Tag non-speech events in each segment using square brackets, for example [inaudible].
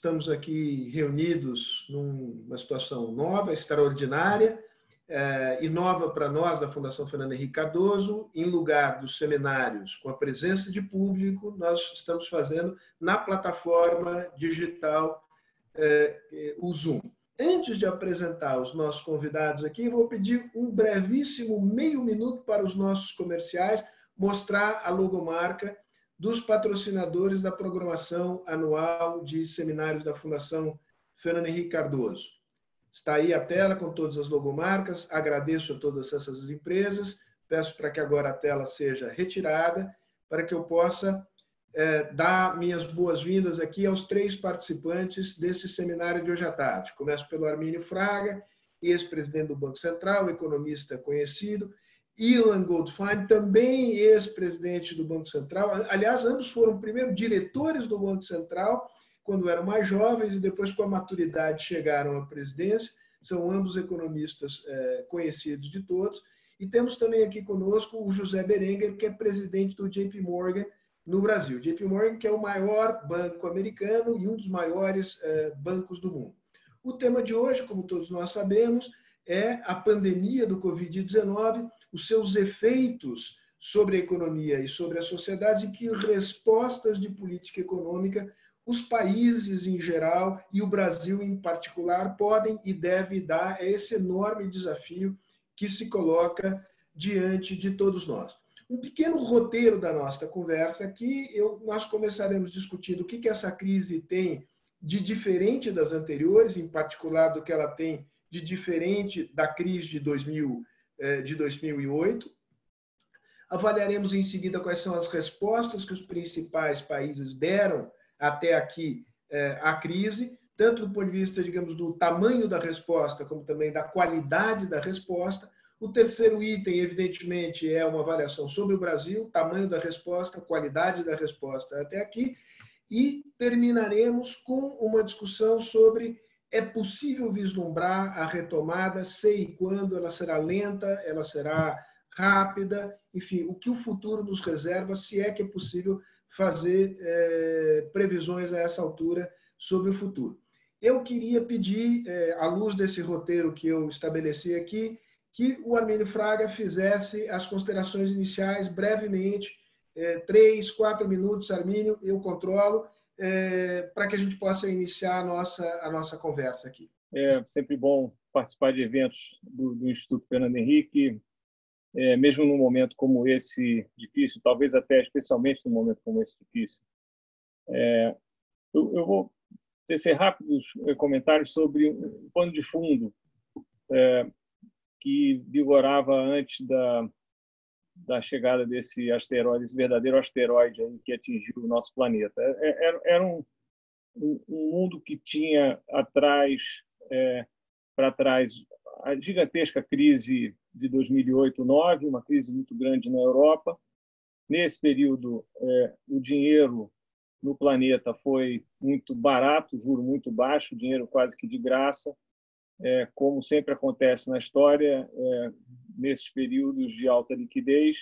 estamos aqui reunidos numa situação nova, extraordinária, e nova para nós da Fundação Fernando Henrique Cardoso, em lugar dos seminários com a presença de público, nós estamos fazendo na plataforma digital o Zoom. Antes de apresentar os nossos convidados aqui, vou pedir um brevíssimo meio minuto para os nossos comerciais mostrar a logomarca dos patrocinadores da programação anual de seminários da Fundação Fernando Henrique Cardoso. Está aí a tela com todas as logomarcas. Agradeço a todas essas empresas. Peço para que agora a tela seja retirada, para que eu possa é, dar minhas boas-vindas aqui aos três participantes desse seminário de hoje à tarde. Começo pelo Armínio Fraga, ex-presidente do Banco Central, economista conhecido, Ilan Goldfein, também ex-presidente do Banco Central. Aliás, ambos foram primeiro diretores do Banco Central, quando eram mais jovens, e depois, com a maturidade, chegaram à presidência. São ambos economistas é, conhecidos de todos. E temos também aqui conosco o José Berenguer, que é presidente do JP Morgan, no Brasil. JP Morgan, que é o maior banco americano e um dos maiores eh, bancos do mundo. O tema de hoje, como todos nós sabemos, é a pandemia do Covid-19, os seus efeitos sobre a economia e sobre a sociedade e que respostas de política econômica os países em geral e o Brasil em particular podem e devem dar a esse enorme desafio que se coloca diante de todos nós um pequeno roteiro da nossa conversa aqui. Eu, nós começaremos discutindo o que, que essa crise tem de diferente das anteriores, em particular do que ela tem de diferente da crise de, 2000, eh, de 2008. Avaliaremos em seguida quais são as respostas que os principais países deram até aqui eh, à crise, tanto do ponto de vista, digamos, do tamanho da resposta, como também da qualidade da resposta o terceiro item, evidentemente, é uma avaliação sobre o Brasil, tamanho da resposta, qualidade da resposta até aqui. E terminaremos com uma discussão sobre é possível vislumbrar a retomada, sei quando, ela será lenta, ela será rápida, enfim, o que o futuro nos reserva, se é que é possível fazer é, previsões a essa altura sobre o futuro. Eu queria pedir, é, à luz desse roteiro que eu estabeleci aqui, que o Armênio Fraga fizesse as considerações iniciais brevemente, é, três, quatro minutos, Armínio, eu controlo, é, para que a gente possa iniciar a nossa, a nossa conversa aqui. É sempre bom participar de eventos do, do Instituto Fernando Henrique, é, mesmo num momento como esse difícil, talvez até especialmente num momento como esse difícil. É, eu, eu, vou tecer rápidos é, comentários sobre o pano de fundo é, que vigorava antes da, da chegada desse asteroide, esse verdadeiro asteroide aí que atingiu o nosso planeta. É, é, era, era um, um, mundo que tinha atrás, é, para trás, a gigantesca crise de 2008-2009, uma crise muito grande na Europa. Nesse período, é, o dinheiro no planeta foi muito barato, juro muito baixo, dinheiro quase que de graça é, como sempre acontece na história, é, nesses períodos de alta liquidez,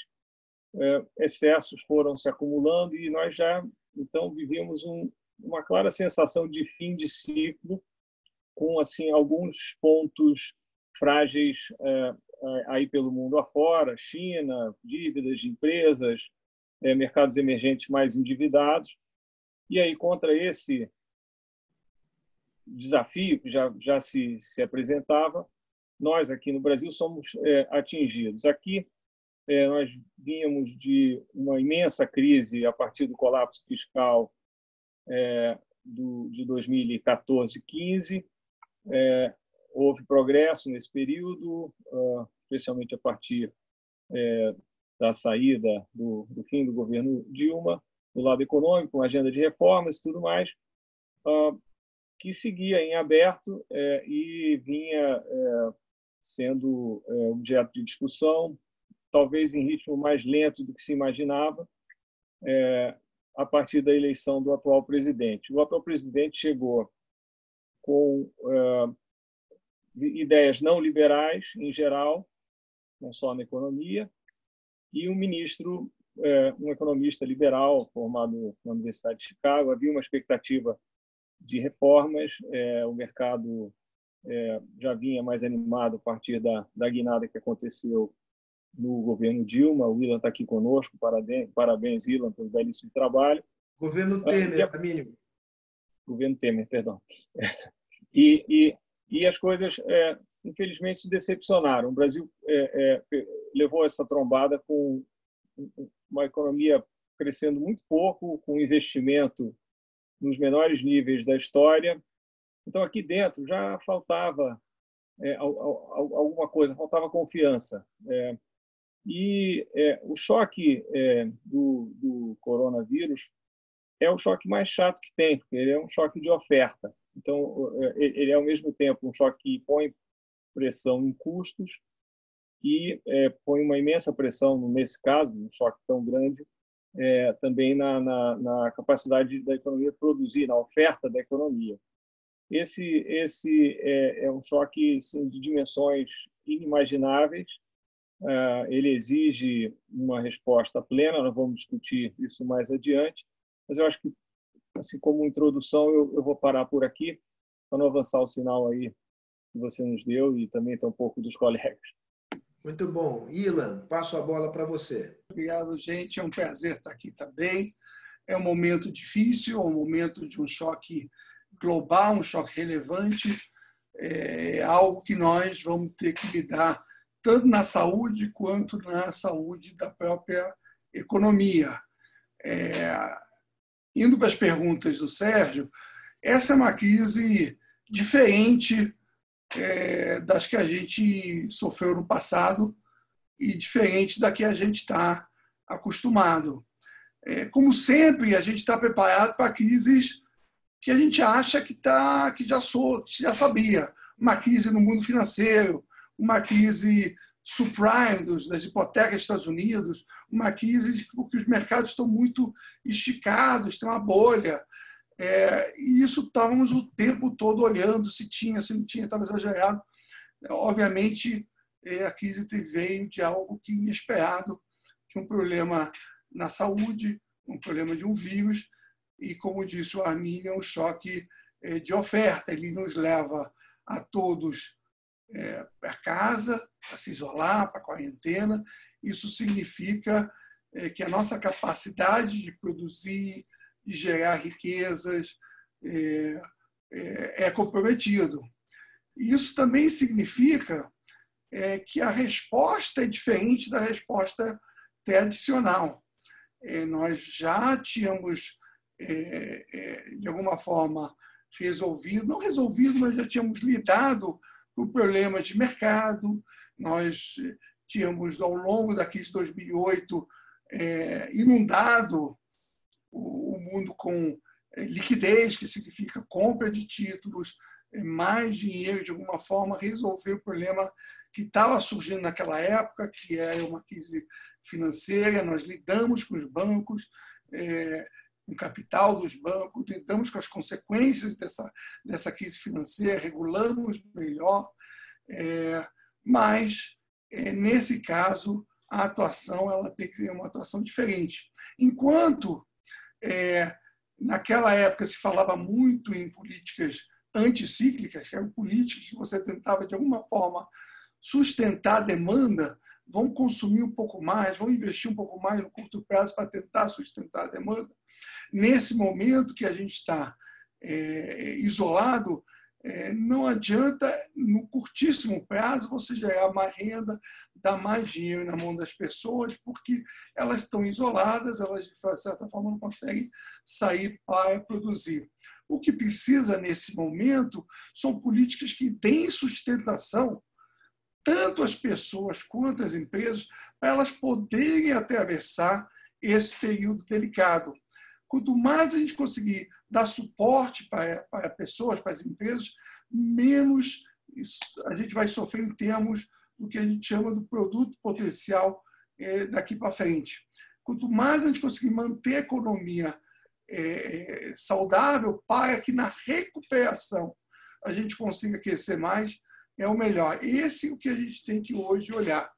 é, excessos foram se acumulando e nós já então vivíamos um, uma clara sensação de fim de ciclo, com assim alguns pontos frágeis é, aí pelo mundo afora, China, dívidas de empresas, é, mercados emergentes mais endividados. E aí contra esse desafio que já, já se, se apresentava, nós aqui no Brasil somos é, atingidos. Aqui, é, nós vínhamos de uma imensa crise a partir do colapso fiscal é, do, de 2014 15 é, houve progresso nesse período, uh, especialmente a partir é, da saída do, do, fim do governo Dilma, do lado econômico, uma agenda de reformas e tudo mais. Uh, que seguia em aberto é, e vinha sendo é, objeto de discussão, talvez em ritmo mais lento do que se imaginava, é, a partir da eleição do atual presidente. O atual presidente chegou com é, ideias não liberais, em geral, não só na economia, e um ministro, um economista liberal formado na Universidade de Chicago. Havia uma expectativa de reformas. O mercado é, já vinha mais animado a partir da, da guinada que aconteceu no governo Dilma. O Ilan está aqui conosco. Parabéns, parabéns Ilan, pelo belíssimo trabalho. Governo Temer, Armínio. Governo Temer, perdão. [laughs] E, e, e as coisas, é, infelizmente, decepcionaram. O Brasil é, é, levou essa trombada com uma economia crescendo muito pouco, com investimento nos menores níveis da história. Então, aqui dentro já faltava é, alguma coisa, faltava confiança. É, e é, o choque é, do, do, coronavírus é o choque mais chato que tem, porque ele é um choque de oferta. Então, é, ele é ao mesmo tempo um choque que põe pressão em custos e é, põe uma imensa pressão, nesse caso, um choque tão grande, também na, na, na, capacidade da economia produzir, na oferta da economia. Esse, esse é, é um choque sim, de dimensões inimagináveis. Uh, ele exige uma resposta plena. Nós vamos discutir isso mais adiante. Mas eu acho que, assim como introdução, eu, eu vou parar por aqui para não avançar o sinal aí que você nos deu e também está um pouco dos colegas. Muito bom. Ilan, passo a bola para você. Obrigado, gente. É um prazer estar aqui também. É um momento difícil, é um momento de um choque global, um choque relevante. É algo que nós vamos ter que lidar tanto na saúde quanto na saúde da própria economia. É, indo para as perguntas do Sérgio, essa é uma crise diferente é, das que a gente sofreu no passado e diferente da que a gente está acostumado. É, como sempre, a gente está preparado para crises que a gente acha que, tá, que já, sou, já sabia. Uma crise no mundo financeiro, uma crise subprime das hipotecas dos Estados Unidos, uma crise porque os mercados estão muito esticados, tem uma bolha. É, e isso estávamos o tempo todo olhando se tinha, se não tinha, estava exagerado. Obviamente, é, a crise veio de algo que inesperado, de um problema na saúde, um problema de um vírus, e, como disse o Arminio, é um choque é, de oferta. Ele nos leva a todos é, para casa, para se isolar, para a quarentena. Isso significa é, que a nossa capacidade de produzir, de gerar riquezas, é, é, é comprometido. Isso também significa é, que a resposta é diferente da resposta tradicional. Nós já tínhamos, é, é, de alguma forma, resolvido, não resolvido, mas já tínhamos lidado com problemas de mercado, nós tínhamos, ao longo da crise de 2008, inundado o mundo com eh, liquidez, que significa compra de títulos, eh, mais dinheiro, de alguma forma, resolver o problema que estava surgindo naquela época, que é uma crise financeira. Nós lidamos com os bancos, é, com o capital dos bancos, lidamos com as consequências dessa, dessa crise financeira, regulamos melhor, é, mas, é, nesse caso, a atuação ela tem que ser uma atuação diferente. Enquanto é, naquela época se falava muito em políticas anticíclicas, que eram políticas que você tentava, de alguma forma, sustentar a demanda, vão consumir um pouco mais, vão investir um pouco mais no curto prazo para tentar sustentar a demanda. Nesse momento que a gente está é, isolado, é, não adianta, no curtíssimo prazo, você gerar mais renda, dar mais dinheiro na mão das pessoas, porque elas estão isoladas, elas, de certa forma, não conseguem sair para produzir. O que precisa, nesse momento, são políticas que deem sustentação tanto às pessoas quanto às empresas, para elas poderem atravessar esse período delicado. Quanto mais a gente conseguir dar suporte para, para pessoas, para as empresas, menos a gente vai sofrer em termos do que a gente chama do produto potencial é, daqui para frente. Quanto mais a gente conseguir manter a economia é, saudável para que na recuperação a gente consiga crescer mais, é o melhor. Esse é o que a gente tem que hoje olhar.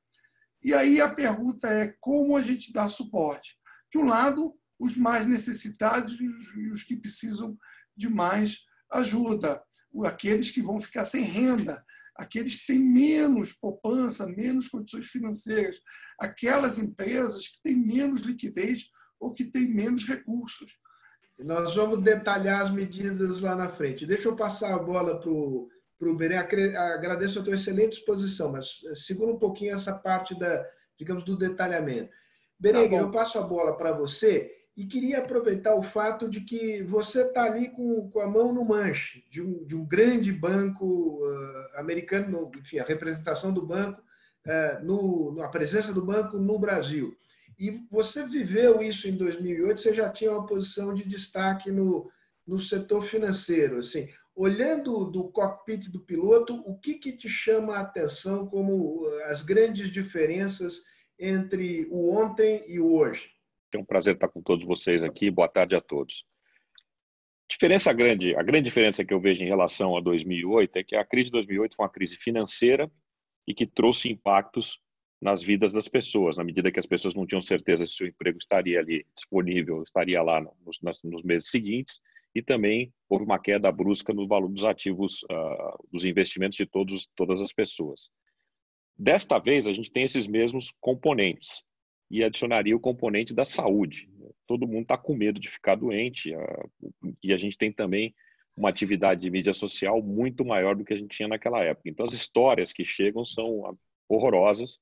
E aí a pergunta é como a gente dá suporte. De um lado, os mais necessitados e os que precisam de mais ajuda aqueles que vão ficar sem renda, aqueles que têm menos poupança, menos condições financeiras, aquelas empresas que têm menos liquidez ou que têm menos recursos. Nós vamos detalhar as medidas lá na frente. Deixa eu passar a bola para o Berê. Agradeço a tua excelente exposição, mas eh, segura um pouquinho essa parte da, digamos, do detalhamento. Berenguer, tá eu passo a bola para você e queria aproveitar o fato de que você está ali com, com, a mão no manche de um, de um grande banco uh, americano, enfim, a representação do banco, uh, no, a presença do banco no Brasil. E você viveu isso em 2008, você já tinha uma posição de destaque no, no setor financeiro. Assim, olhando do cockpit do piloto, o que, que te chama a atenção como as grandes diferenças entre o ontem e o hoje? É um prazer estar com todos vocês aqui. Boa tarde a todos. Diferença grande, a grande diferença que eu vejo em relação a 2008 é que a crise de 2008 foi uma crise financeira e que trouxe impactos nas vidas das pessoas, na medida que as pessoas não tinham certeza se o emprego estaria ali disponível, estaria lá nos, nos meses seguintes, e também houve uma queda brusca no valor dos ativos, uh, dos investimentos de todos, todas as pessoas. Desta vez, a gente tem esses mesmos componentes e adicionaria o componente da saúde. Todo mundo está com medo de ficar doente uh, e a gente tem também uma atividade de mídia social muito maior do que a gente tinha naquela época. Então, as histórias que chegam são horrorosas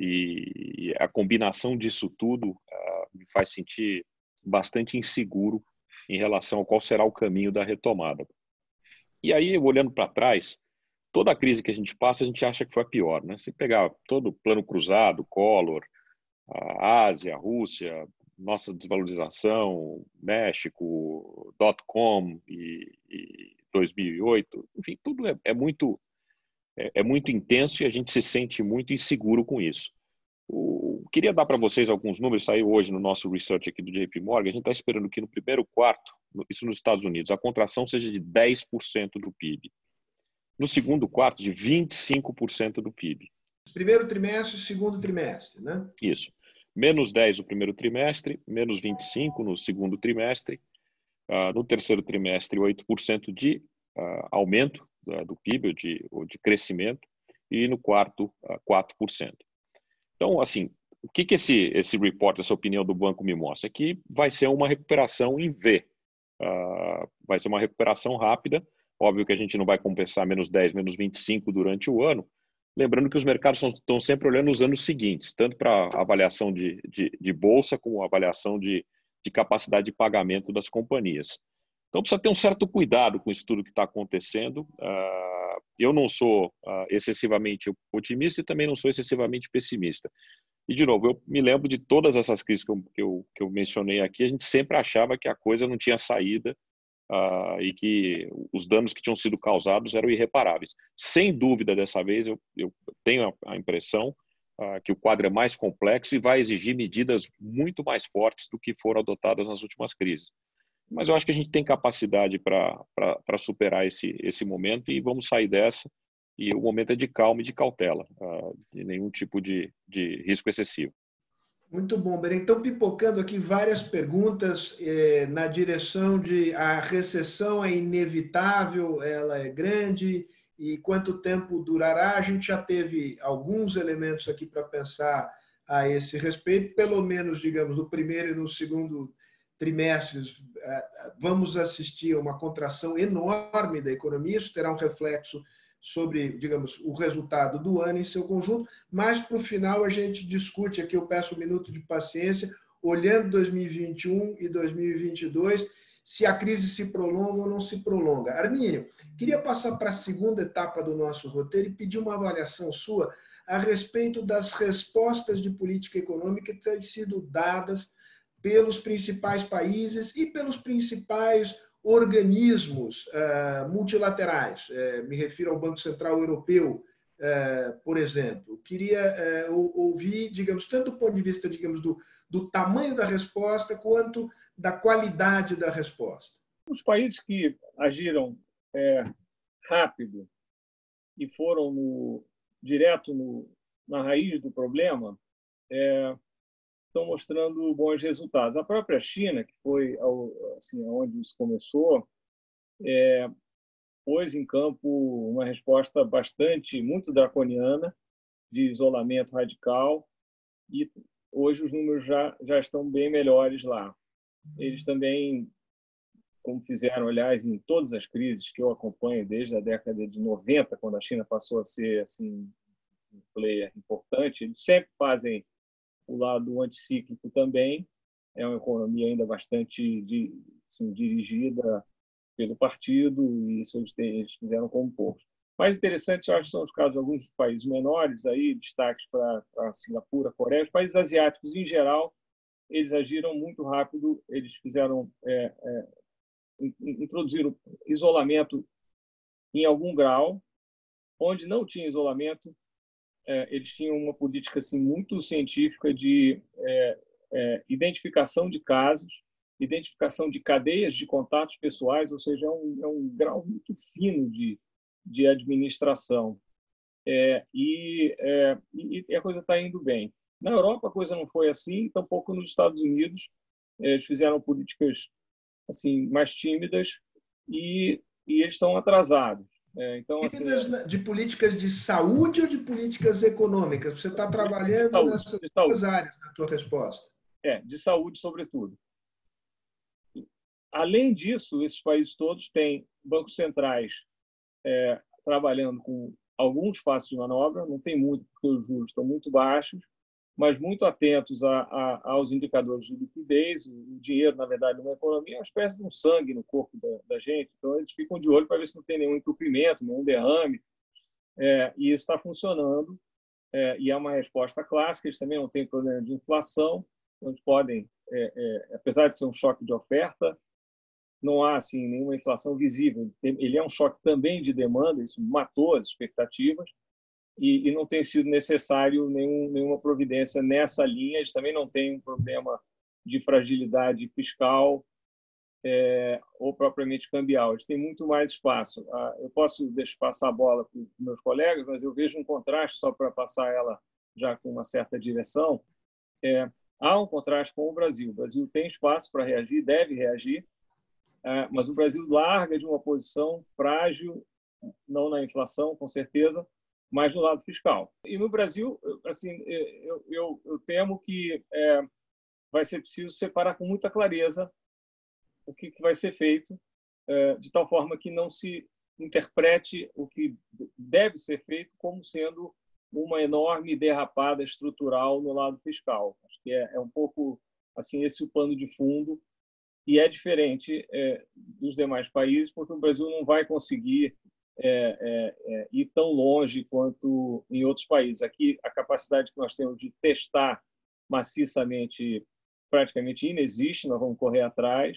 e a combinação disso tudo uh, me faz sentir bastante inseguro em relação ao qual será o caminho da retomada. E aí, olhando para trás, toda a crise que a gente passa, a gente acha que foi a pior. Né? Se pegar todo o plano cruzado, Collor, a Ásia, a Rússia, nossa desvalorização, México, dot-com e, e, 2008, enfim, tudo é, é muito é, é, muito intenso e a gente se sente muito inseguro com isso. O, queria dar para vocês alguns números, saiu hoje no nosso research aqui do JP Morgan, a gente está esperando que no primeiro quarto, isso nos Estados Unidos, a contração seja de 10% do PIB. No segundo quarto, de 25% do PIB. Primeiro trimestre, segundo trimestre, né? Isso. Menos 10 no primeiro trimestre, menos 25 no segundo trimestre, uh, no terceiro trimestre, 8% de uh, aumento uh, do PIB, ou de, ou de crescimento, e no quarto, 4%. Então, assim, o que, que esse, esse report, essa opinião do banco me mostra? Que vai ser uma recuperação em V. Uh, vai ser uma recuperação rápida. Óbvio que a gente não vai compensar menos 10, menos 25 durante o ano. Lembrando que os mercados estão sempre olhando os anos seguintes, tanto para avaliação de, de, de, bolsa como avaliação de, de capacidade de pagamento das companhias. Então precisa ter um certo cuidado com isso tudo que está acontecendo. Uh, eu não sou uh, excessivamente otimista e também não sou excessivamente pessimista. E, de novo, eu me lembro de todas essas crises que eu, que eu, que eu mencionei aqui, a gente sempre achava que a coisa não tinha saída uh, e que os danos que tinham sido causados eram irreparáveis. Sem dúvida, dessa vez, eu, eu tenho a, impressão que o quadro é mais complexo e vai exigir medidas muito mais fortes do que foram adotadas nas últimas crises. Mas eu acho que a gente tem capacidade para superar esse, esse momento e vamos sair dessa. E o momento é de calma e de cautela, uh, de nenhum tipo de, de risco excessivo. Muito bom, Beren. Então, pipocando aqui várias perguntas eh, na direção de a recessão é inevitável, ela é grande e quanto tempo durará? A gente já teve alguns elementos aqui para pensar a esse respeito, pelo menos, digamos, no primeiro e no segundo trimestres, é, vamos assistir a uma contração enorme da economia, isso terá um reflexo sobre, digamos, o resultado do ano em seu conjunto, mas para o final a gente discute aqui, eu peço um minuto de paciência, olhando 2021 e 2022, se a crise se prolonga ou não se prolonga. Arminio, queria passar para a segunda etapa do nosso roteiro e pedir uma avaliação sua a respeito das respostas de política econômica que têm sido dadas pelos principais países e pelos principais organismos uh, multilaterais. Uh, me refiro ao Banco Central Europeu, uh, por exemplo. Queria ouvir, digamos, tanto do ponto de vista, digamos, do, do tamanho da resposta quanto da qualidade da resposta. Os países que agiram é, rápido e foram no, direto no, na raiz do problema é, estão mostrando bons resultados. A própria China, que foi assim, onde isso começou, é, pôs em campo uma resposta bastante, muito draconiana, de isolamento radical, e hoje os números já, já estão bem melhores lá. Eles também, como fizeram, aliás, em todas as crises que eu acompanho desde a década de 90, quando a China passou a ser assim um player importante, eles sempre fazem o lado anticíclico também. É uma economia ainda bastante assim, dirigida pelo partido e isso eles, eles fizeram como poucos. Mais interessante, eu acho, são os casos de alguns países menores, aí destaques para Singapura, Coreia, os países asiáticos em geral, eles agiram muito rápido, eles fizeram é, é, introduziram isolamento em algum grau, onde não tinha isolamento, eles tinham uma política assim muito científica de é, é, identificação de casos identificação de cadeias de contatos pessoais, ou seja, é um, é um grau muito fino de, de administração. É, e, é, e, a coisa está indo bem. Na Europa a coisa não foi assim, tampouco nos Estados Unidos. É, eles fizeram políticas assim mais tímidas e, e eles estão atrasados. É, então, assim, de políticas de saúde ou de políticas econômicas? Você está trabalhando saúde, nessas duas áreas na tua resposta. É, de saúde, sobretudo. Além disso, esses países todos têm bancos centrais é, trabalhando com algum espaço de manobra, não tem muito, porque os juros estão muito baixos, mas muito atentos a, a, aos indicadores de liquidez. O dinheiro, na verdade, numa economia é uma espécie de um sangue no corpo da, da gente, então eles ficam de olho para ver se não tem nenhum entupimento, nenhum derrame, é, e isso está funcionando. É, e é uma resposta clássica, eles também não têm problema de inflação, então eles podem, é, é, apesar de ser um choque de oferta, não há assim nenhuma inflação visível. Ele é um choque também de demanda, isso matou as expectativas e, e não tem sido necessário nenhum, nenhuma providência nessa linha. Eles também não têm um problema de fragilidade fiscal é, ou propriamente cambial. Eles têm muito mais espaço. Ah, eu posso deixar passar a bola para os meus colegas, mas eu vejo um contraste só para passar ela já com uma certa direção. É, há um contraste com o Brasil. O Brasil tem espaço para reagir, deve reagir é, mas o Brasil larga de uma posição frágil, não na inflação, com certeza, mas no lado fiscal. E no Brasil, assim, eu, eu, eu temo que é, vai ser preciso separar com muita clareza o que, que vai ser feito, é, de tal forma que não se interprete o que deve ser feito como sendo uma enorme derrapada estrutural no lado fiscal. Acho que é, é um pouco assim esse o pano de fundo e é diferente é, dos demais países, porque o Brasil não vai conseguir é, é, é, ir tão longe quanto em outros países. Aqui, a capacidade que nós temos de testar maciçamente praticamente inexiste, nós vamos correr atrás,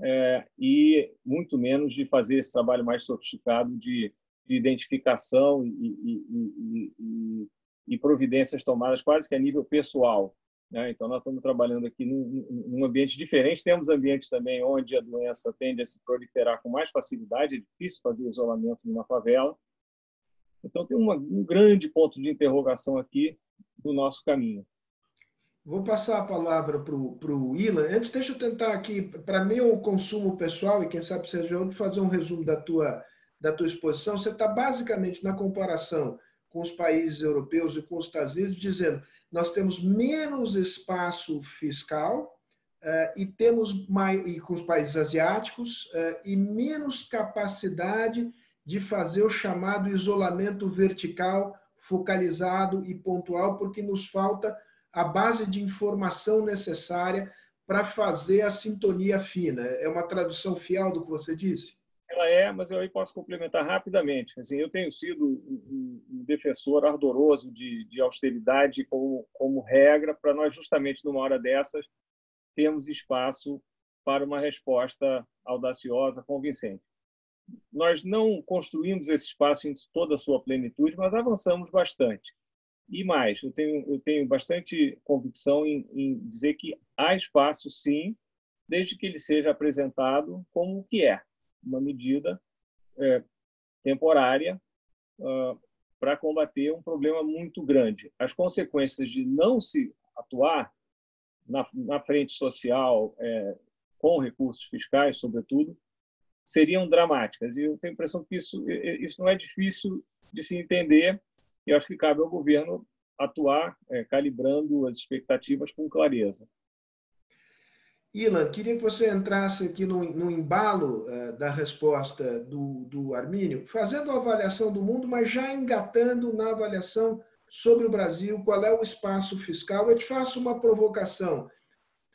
é, e muito menos de fazer esse trabalho mais sofisticado de, de identificação e, e, e, e, providências tomadas quase que a nível pessoal. Né? Então, nós estamos trabalhando aqui num, num, ambiente diferente. Temos ambientes também onde a doença tende a se proliferar com mais facilidade, é difícil fazer isolamento numa favela. Então, tem uma, um grande ponto de interrogação aqui do nosso caminho. Vou passar a palavra para o Ilan. Antes, deixa eu tentar aqui, para meu consumo pessoal, e quem sabe seja outro, fazer um resumo da tua, da tua exposição. Você está basicamente na comparação com os países europeus e com os Estados Unidos, dizendo nós temos menos espaço fiscal uh, e temos mais, e com os países asiáticos uh, e menos capacidade de fazer o chamado isolamento vertical focalizado e pontual, porque nos falta a base de informação necessária para fazer a sintonia fina. É uma tradução fiel do que você disse? Ela é, mas eu aí posso complementar rapidamente. Assim, eu tenho sido um, defensor ardoroso de, de austeridade como, como regra para nós, justamente numa hora dessas, termos espaço para uma resposta audaciosa, convincente. Nós não construímos esse espaço em toda a sua plenitude, mas avançamos bastante. E mais, eu tenho, eu tenho bastante convicção em, em dizer que há espaço, sim, desde que ele seja apresentado como o que é uma medida é, temporária uh, para combater um problema muito grande. As consequências de não se atuar na, na frente social, é, com recursos fiscais, sobretudo, seriam dramáticas. E eu tenho a impressão que isso, isso não é difícil de se entender, e acho que cabe ao governo atuar é, calibrando as expectativas com clareza. Ilan, queria que você entrasse aqui no, no embalo uh, da resposta do, do Armínio, fazendo a avaliação do mundo, mas já engatando na avaliação sobre o Brasil, qual é o espaço fiscal. Eu te faço uma provocação.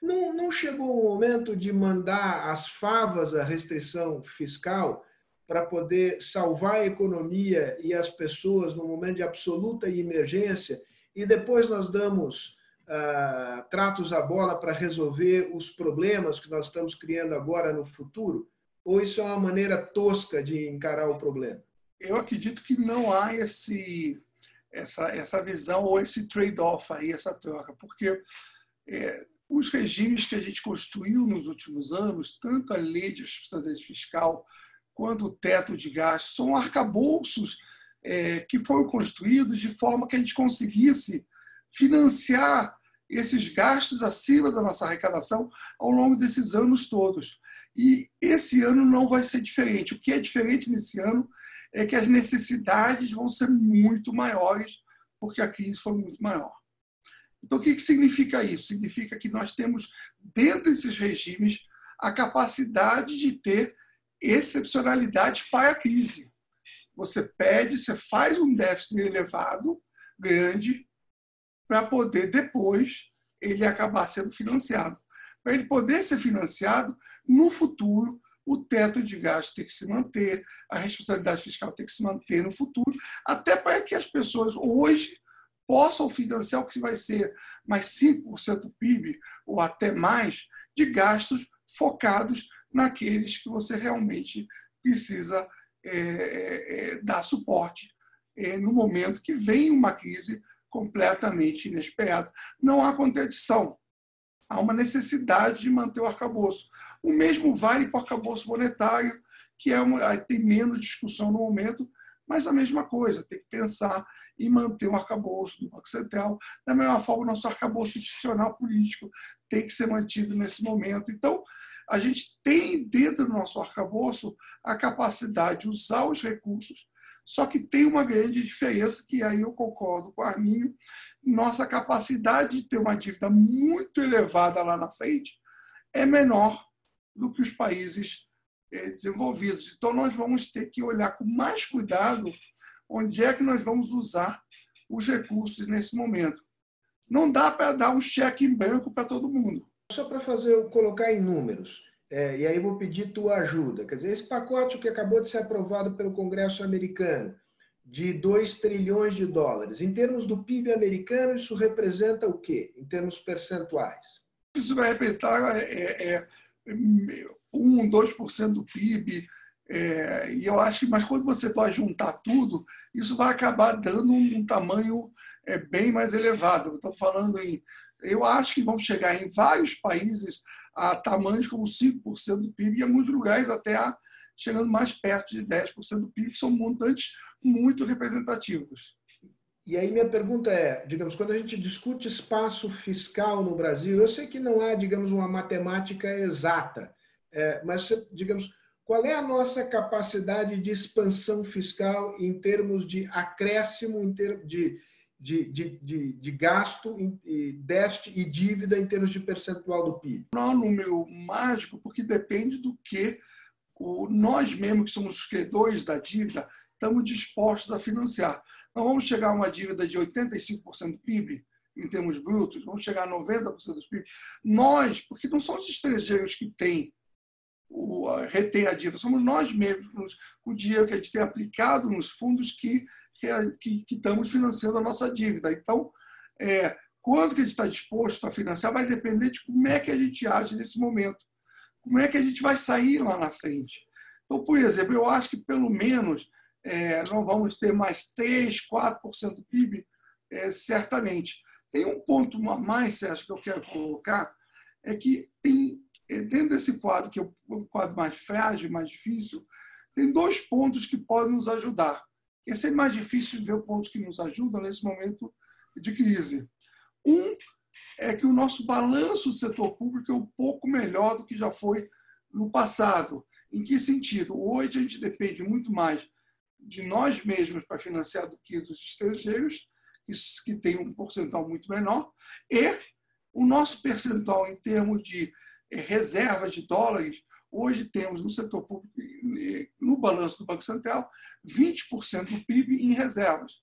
Não, não chegou o momento de mandar as favas a restrição fiscal para poder salvar a economia e as pessoas no momento de absoluta emergência e depois nós damos uh, tratos à bola para resolver os problemas que nós estamos criando agora no futuro? Ou isso é uma maneira tosca de encarar o problema? Eu acredito que não há esse, essa, essa visão ou esse trade-off aí, essa troca, porque é, os regimes que a gente construiu nos últimos anos, tanto a lei de responsabilidade fiscal quanto o teto de gastos, são arcabouços é, que foram construídos de forma que a gente conseguisse financiar esses gastos acima da nossa arrecadação ao longo desses anos todos. E esse ano não vai ser diferente. O que é diferente nesse ano é que as necessidades vão ser muito maiores, porque a crise foi muito maior. Então, o que significa isso? Significa que nós temos, dentro desses regimes, a capacidade de ter excepcionalidade para a crise. Você pede, você faz um déficit elevado, grande, para poder depois ele acabar sendo financiado. Para ele poder ser financiado, no futuro, o teto de gasto tem que se manter, a responsabilidade fiscal tem que se manter no futuro, até para que as pessoas hoje possam financiar o que vai ser mais 5% do PIB ou até mais de gastos focados naqueles que você realmente precisa é, é dar suporte é, no momento que vem uma crise completamente inesperada. Não há contradição. Há uma necessidade de manter o arcabouço. O mesmo vale para o arcabouço monetário, que é uma, tem menos discussão no momento, mas a mesma coisa, tem que pensar em manter o arcabouço do Banco Central. Da mesma forma, o nosso arcabouço institucional político tem que ser mantido nesse momento. Então, a gente tem dentro do nosso arcabouço a capacidade de usar os recursos só que tem uma grande diferença, que aí eu concordo com o Arminho, nossa capacidade de ter uma dívida muito elevada lá na frente é menor do que os países eh, desenvolvidos. Então, nós vamos ter que olhar com mais cuidado onde é que nós vamos usar os recursos nesse momento. Não dá para dar um cheque em branco para todo mundo. Só para fazer, colocar em números. É, e aí vou pedir tua ajuda. Quer dizer, esse pacote que acabou de ser aprovado pelo Congresso americano, de 2 trilhões de dólares, em termos do PIB americano, isso representa o quê, em termos percentuais? Isso vai representar é, é, 1, 2% do PIB. É, e eu acho que, mas quando você vai juntar tudo, isso vai acabar dando um, um tamanho é, bem mais elevado. Estou falando em eu acho que vamos chegar em vários países a tamanhos como 5% do PIB e em alguns lugares até a, chegando mais perto de 10% do PIB, que são montantes muito representativos. E aí minha pergunta é, digamos, quando a gente discute espaço fiscal no Brasil, eu sei que não há, digamos, uma matemática exata, é, mas, digamos, qual é a nossa capacidade de expansão fiscal em termos de acréscimo, em termos de de, de, de, de gasto, déficit e dívida em termos de percentual do PIB? Não é um número mágico, porque depende do que o, nós mesmos, que somos os credores da dívida, estamos dispostos a financiar. Não vamos chegar a uma dívida de 85% do PIB, em termos brutos, vamos chegar a 90% do PIB. Nós, porque não são os estrangeiros que têm o, retém a dívida, somos nós mesmos, com o dinheiro que a gente tem aplicado nos fundos que que, estamos financiando a nossa dívida. Então, é, quanto que a gente está disposto a financiar vai depender de como é que a gente age nesse momento. Como é que a gente vai sair lá na frente. Então, por exemplo, eu acho que pelo menos é, não vamos ter mais 3, 4% do PIB, é, certamente. Tem um ponto a mais, Sérgio, que eu quero colocar, é que tem, é, dentro desse quadro, que é um quadro mais frágil, mais difícil, tem dois pontos que podem nos ajudar. É sempre mais difícil ver pontos que nos ajudam nesse momento de crise. Um é que o nosso balanço do setor público é um pouco melhor do que já foi no passado. Em que sentido? Hoje a gente depende muito mais de nós mesmos para financiar do que dos estrangeiros, que tem um percentual muito menor, e o nosso percentual em termos de eh, reserva de dólares, hoje temos no setor público, no balanço do Banco Central, 20% do PIB em reservas.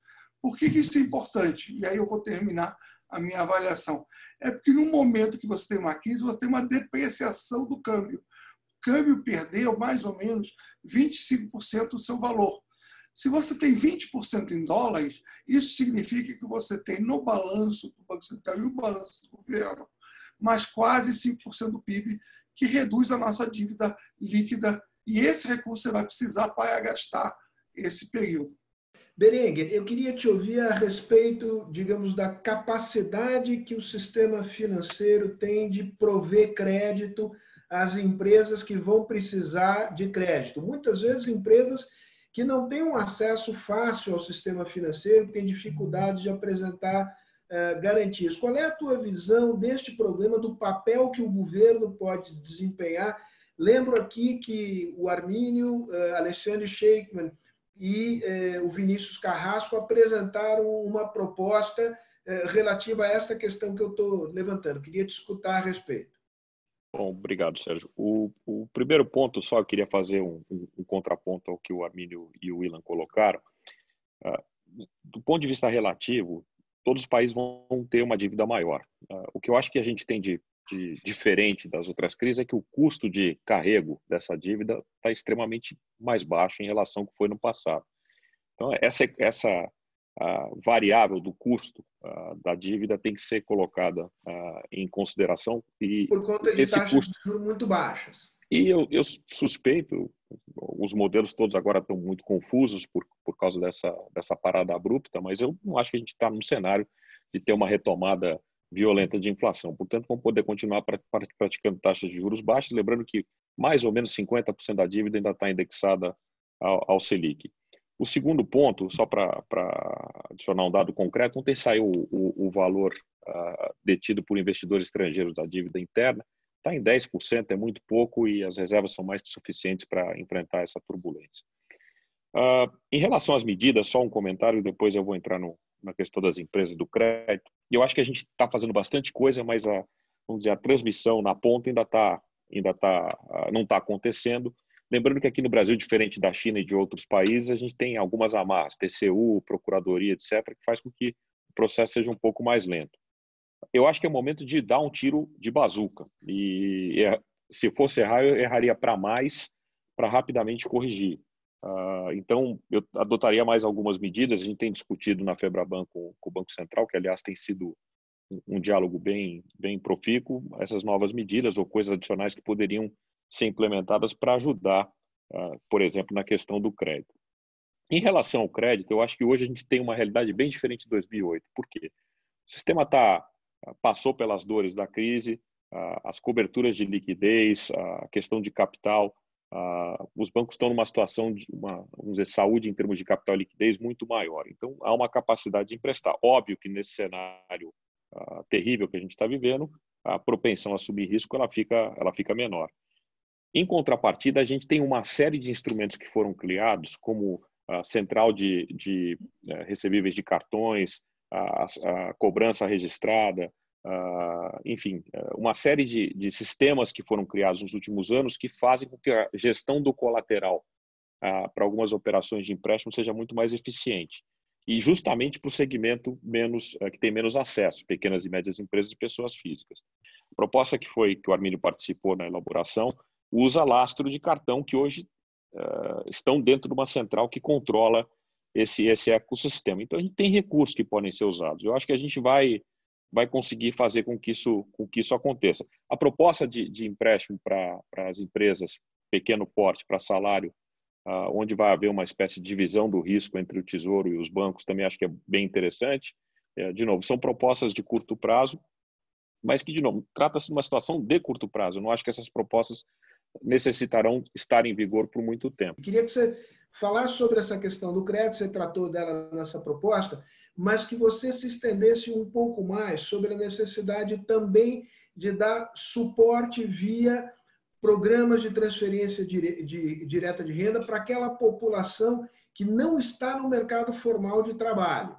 Por que isso é importante? E aí eu vou terminar a minha avaliação. É porque no momento que você tem uma crise, você tem uma depreciação do câmbio. O câmbio perdeu mais ou menos 25% do seu valor. Se você tem 20% em dólares, isso significa que você tem no balanço do Banco Central e o balanço do governo, mais quase 5% do PIB, que reduz a nossa dívida líquida. E esse recurso você vai precisar para gastar esse período. Berenguer, eu queria te ouvir a respeito, digamos, da capacidade que o sistema financeiro tem de prover crédito às empresas que vão precisar de crédito. Muitas vezes, empresas que não têm um acesso fácil ao sistema financeiro, têm dificuldade de apresentar garantias. Qual é a tua visão deste problema, do papel que o governo pode desempenhar? Lembro aqui que o Armínio, uh, Alexandre Sheikman e uh, o Vinícius Carrasco apresentaram uma proposta relativa a esta questão que eu estou levantando. Queria te escutar a respeito. Bom, obrigado, Sérgio. O, o primeiro ponto, só eu queria fazer um, um, um, contraponto ao que o Armínio e o Willan colocaram. Uh, do ponto de vista relativo, todos os países vão ter uma dívida maior. Uh, o que eu acho que a gente tem de, de, diferente das outras crises é que o custo de carrego dessa dívida está extremamente mais baixo em relação ao que foi no passado. Então, essa, essa variável do custo da dívida tem que ser colocada em consideração e por conta de esse taxas custo de juros muito baixas. E eu, eu, suspeito, os modelos todos agora estão muito confusos por, por causa dessa, dessa parada abrupta, mas eu não acho que a gente está num cenário de ter uma retomada violenta de inflação. Portanto, vamos poder continuar praticando taxas de juros baixas, lembrando que mais ou menos 50% da dívida ainda está indexada ao, ao Selic. O segundo ponto, só para adicionar um dado concreto, ontem saiu o, o valor uh, detido por investidores estrangeiros da dívida interna, está em 10%, é muito pouco e as reservas são mais que suficientes para enfrentar essa turbulência. Uh, em relação às medidas, só um comentário, depois eu vou entrar no, na questão das empresas do crédito. Eu acho que a gente está fazendo bastante coisa, mas a, vamos dizer, a transmissão na ponta ainda, tá, ainda tá, uh, não está acontecendo. Lembrando que aqui no Brasil, diferente da China e de outros países, a gente tem algumas amarras, TCU, Procuradoria, etc., que faz com que o processo seja um pouco mais lento. Eu acho que é o momento de dar um tiro de bazuca. E se fosse errar, eu erraria para mais, para rapidamente corrigir. Uh, então, eu adotaria mais algumas medidas. A gente tem discutido na Febraban com, com o Banco Central, que, aliás, tem sido um, um diálogo bem, bem profícuo, essas novas medidas ou coisas adicionais que poderiam ser implementadas para ajudar, ah, por exemplo, na questão do crédito. Em relação ao crédito, eu acho que hoje a gente tem uma realidade bem diferente de 2008. Por quê? O sistema tá, ah, passou pelas dores da crise, as coberturas de liquidez, a questão de capital, os bancos estão numa situação de uma, vamos dizer, saúde em termos de capital e liquidez muito maior. Então, há uma capacidade de emprestar. Óbvio que nesse cenário terrível que a gente está vivendo, a propensão a assumir risco ela fica, ela fica menor. Em contrapartida, a gente tem uma série de instrumentos que foram criados, como a central de, de uh, recebíveis de cartões, a, a cobrança registrada, enfim, eh, uma série de, de, sistemas que foram criados nos últimos anos que fazem com que a gestão do colateral para algumas operações de empréstimo seja muito mais eficiente. E justamente para o segmento menos, que tem menos acesso, pequenas e médias empresas e pessoas físicas. A proposta que foi que o Armínio participou na elaboração usa lastro de cartão que hoje uh, estão dentro de uma central que controla esse, esse ecossistema. Então, a gente tem recursos que podem ser usados. Eu acho que a gente vai, vai conseguir fazer com que isso, com que isso aconteça. A proposta de, de empréstimo para as empresas, pequeno porte, para salário, uh, onde vai haver uma espécie de divisão do risco entre o Tesouro e os bancos, também acho que é bem interessante. É, de novo, são propostas de curto prazo, mas que, de novo, trata-se de uma situação de curto prazo. Eu não acho que essas propostas necessitarão estar em vigor por muito tempo. Queria que você falasse sobre essa questão do crédito, você tratou dela nessa proposta, mas que você se estendesse um pouco mais sobre a necessidade também de dar suporte via programas de transferência direta de renda para aquela população que não está no mercado formal de trabalho.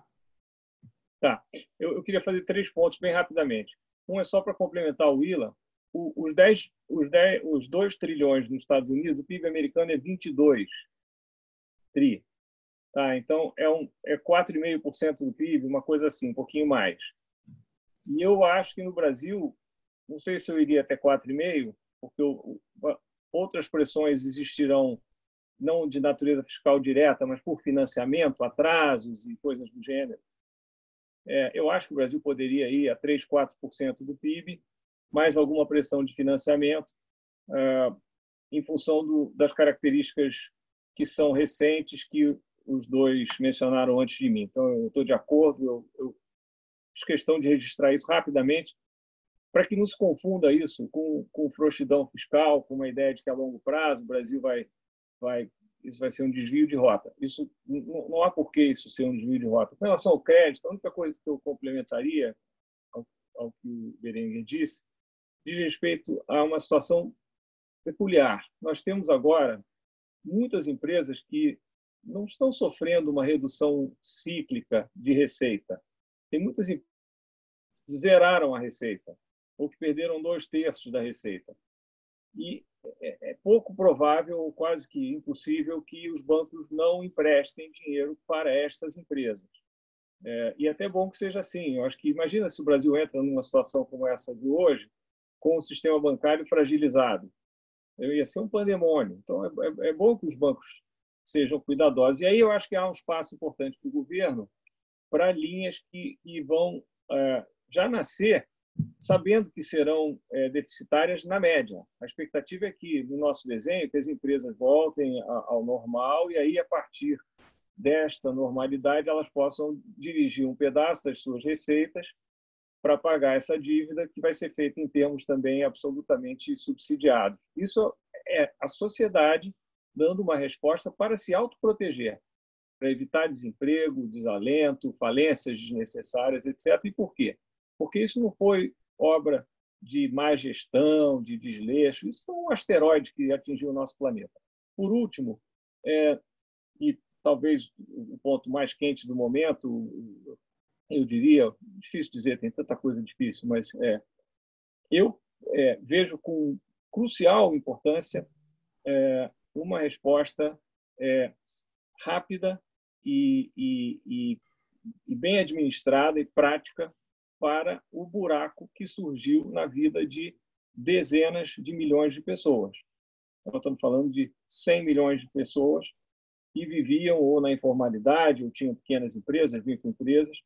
Tá. Eu, eu queria fazer três pontos bem rapidamente. Um é só para complementar o Willa. os, 10, os, 10, os 2 trilhões nos Estados Unidos, o PIB americano é 22 tri. Tá? Então, é, um, é 4,5% do PIB, uma coisa assim, um pouquinho mais. E eu acho que no Brasil, não sei se eu iria até 4,5%, porque eu, outras pressões existirão, não de natureza fiscal direta, mas por financiamento, atrasos e coisas do gênero. É, eu acho que o Brasil poderia ir a 3, 4% do PIB, mais alguma pressão de financiamento, é, em função do, das características que são recentes que os dois mencionaram antes de mim. Então, eu estou de acordo, eu, eu fiz questão de registrar isso rapidamente, para que não se confunda isso com, com frouxidão fiscal, com uma ideia de que a longo prazo o Brasil vai, vai isso vai ser um desvio de rota. Isso não, não há por que isso ser um desvio de rota. Com relação ao crédito, a única coisa que eu complementaria ao, ao que o Berenguer disse diz respeito a uma situação peculiar. Nós temos agora muitas empresas que não estão sofrendo uma redução cíclica de receita. Tem muitas empresas que zeraram a receita ou que perderam dois terços da receita. E é, é pouco provável, ou quase que impossível, que os bancos não emprestem dinheiro para estas empresas. É, e é até bom que seja assim. Eu acho que imagina se o Brasil entra numa situação como essa de hoje, com o sistema bancário fragilizado. Ia ser um pandemônio. Então é, é, é bom que os bancos sejam cuidadosos. E aí eu acho que há um espaço importante para o governo para linhas que, que vão é, já nascer sabendo que serão é, deficitárias na média. A expectativa é que, no nosso desenho, que as empresas voltem ao normal e aí, a partir desta normalidade, elas possam dirigir um pedaço das suas receitas para pagar essa dívida, que vai ser feita em termos também absolutamente subsidiados. Isso é a sociedade dando uma resposta para se autoproteger, para evitar desemprego, desalento, falências desnecessárias, etc. E por quê? porque isso não foi obra de má gestão, de desleixo, isso foi um asteroide que atingiu o nosso planeta. Por último, é, e talvez o ponto mais quente do momento, eu diria, difícil dizer, tem tanta coisa difícil, mas é, eu é, vejo com crucial importância é, uma resposta é, rápida e, e, e, e bem administrada e prática para o buraco que surgiu na vida de dezenas de milhões de pessoas. Nós estamos falando de 100 milhões de pessoas que viviam ou na informalidade, ou tinham pequenas empresas, microempresas,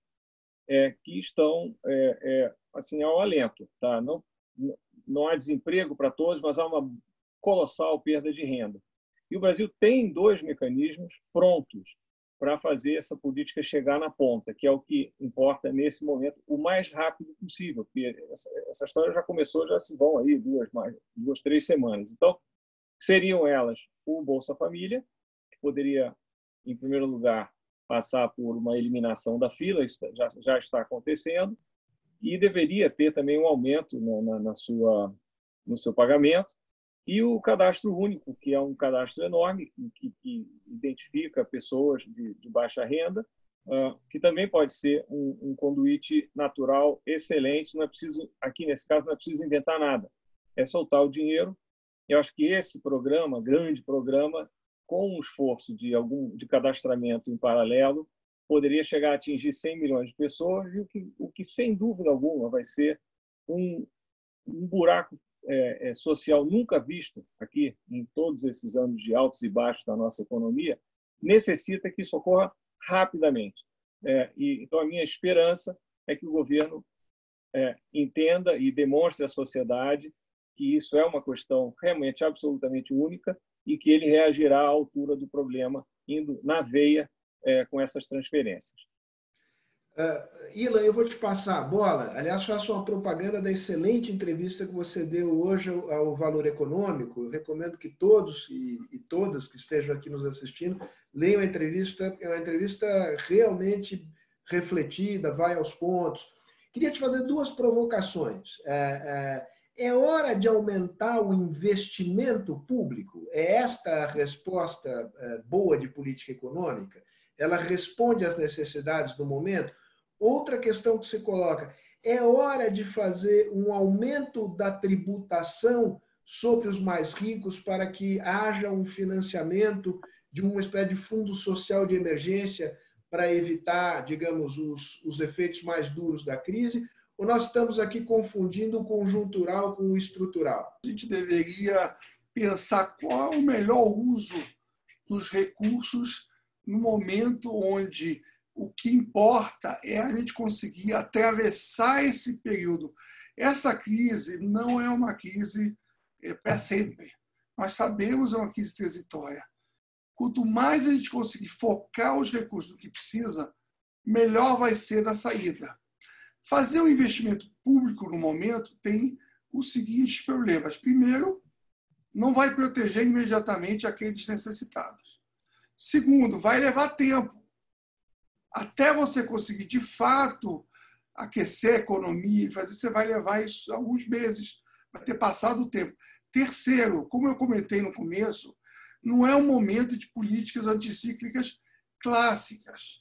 é, que estão é, é, assim ao alento. Tá? Não, não há desemprego para todos, mas há uma colossal perda de renda. E o Brasil tem dois mecanismos prontos para fazer essa política chegar na ponta, que é o que importa nesse momento, o mais rápido possível, porque essa, essa história já começou, já se vão aí duas, mais, duas, três semanas. Então, seriam elas o Bolsa Família, que poderia, em primeiro lugar, passar por uma eliminação da fila, já, já está acontecendo, e deveria ter também um aumento na, na sua, no seu pagamento, e o cadastro único, que é um cadastro enorme, que, que identifica pessoas de, de baixa renda, uh, que também pode ser um, um conduíte natural excelente. Não é preciso, aqui nesse caso, não é preciso inventar nada. É soltar o dinheiro. Eu acho que esse programa, grande programa, com um esforço de algum de cadastramento em paralelo, poderia chegar a atingir 100 milhões de pessoas, e o que, o que sem dúvida alguma vai ser um, um buraco é, é, social nunca visto aqui em todos esses anos de altos e baixos da nossa economia, necessita que isso ocorra rapidamente. É, e, então, a minha esperança é que o governo é, entenda e demonstre à sociedade que isso é uma questão realmente absolutamente única e que ele reagirá à altura do problema, indo na veia é, com essas transferências. Uh, Ilan, eu vou te passar a bola. Aliás, faço uma propaganda da excelente entrevista que você deu hoje ao, Valor Econômico. Eu recomendo que todos e, e, todas que estejam aqui nos assistindo leiam a entrevista. É uma entrevista realmente refletida, vai aos pontos. Queria te fazer duas provocações. É, é, É hora de aumentar o investimento público? É esta a resposta eh, boa de política econômica? Ela responde às necessidades do momento? Outra questão que se coloca: é hora de fazer um aumento da tributação sobre os mais ricos para que haja um financiamento de uma espécie de fundo social de emergência para evitar, digamos, os, os efeitos mais duros da crise? Ou nós estamos aqui confundindo o conjuntural com o estrutural? A gente deveria pensar qual é o melhor uso dos recursos no momento onde o que importa é a gente conseguir atravessar esse período. Essa crise não é uma crise é, para sempre. Nós sabemos é uma crise transitória. Quanto mais a gente conseguir focar os recursos no que precisa, melhor vai ser a saída. Fazer um investimento público no momento tem os seguintes problemas. Primeiro, não vai proteger imediatamente aqueles necessitados. Segundo, vai levar tempo até você conseguir de fato aquecer a economia, fazer, você vai levar isso alguns meses, vai ter passado o tempo. Terceiro, como eu comentei no começo, não é um momento de políticas anticíclicas clássicas.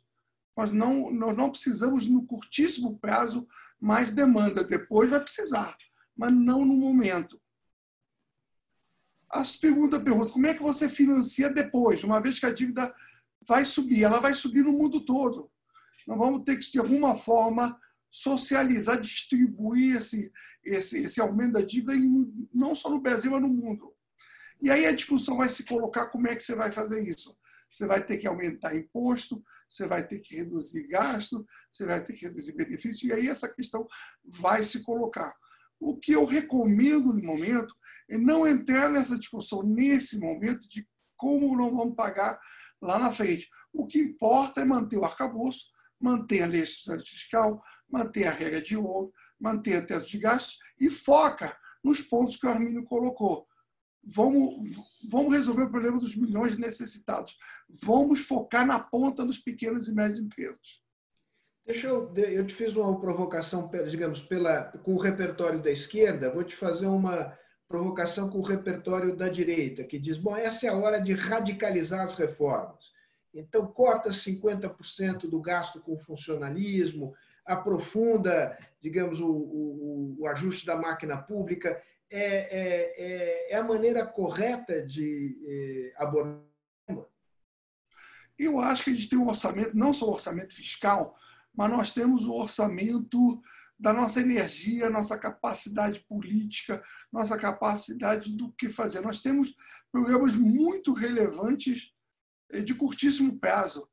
Nós não, nós não precisamos, no curtíssimo prazo, mais demanda. Depois vai precisar, mas não no momento. A segunda pergunta: como é que você financia depois, uma vez que a dívida vai subir, ela vai subir no mundo todo. Nós vamos ter que, de alguma forma, socializar, distribuir esse, esse, esse aumento da dívida, em, não só no Brasil, mas no mundo. E aí a discussão vai se colocar como é que você vai fazer isso. Você vai ter que aumentar imposto, você vai ter que reduzir gasto, você vai ter que reduzir benefício, e aí essa questão vai se colocar. O que eu recomendo no momento é não entrar nessa discussão nesse momento de como não vamos pagar lá na frente. O que importa é manter o arcabouço, manter a lei fiscal, manter a regra de ouro, manter o teto de gastos e foca nos pontos que o Armínio colocou. Vamos, vamos resolver o problema dos milhões necessitados. Vamos focar na ponta dos pequenos e médios empresas. Deixa eu, eu te fiz uma provocação, digamos, pela, com o repertório da esquerda, vou te fazer uma provocação com o repertório da direita, que diz: bom, essa é a hora de radicalizar as reformas. Então, corta 50% do gasto com funcionalismo, aprofunda, digamos, o, o, o ajuste da máquina pública. É, é, é, é a maneira correta de é, abordar? Eu acho que a gente tem um orçamento, não só o orçamento fiscal, mas nós temos o orçamento da nossa energia, nossa capacidade política, nossa capacidade do que fazer. Nós temos programas muito relevantes eh, de curtíssimo prazo.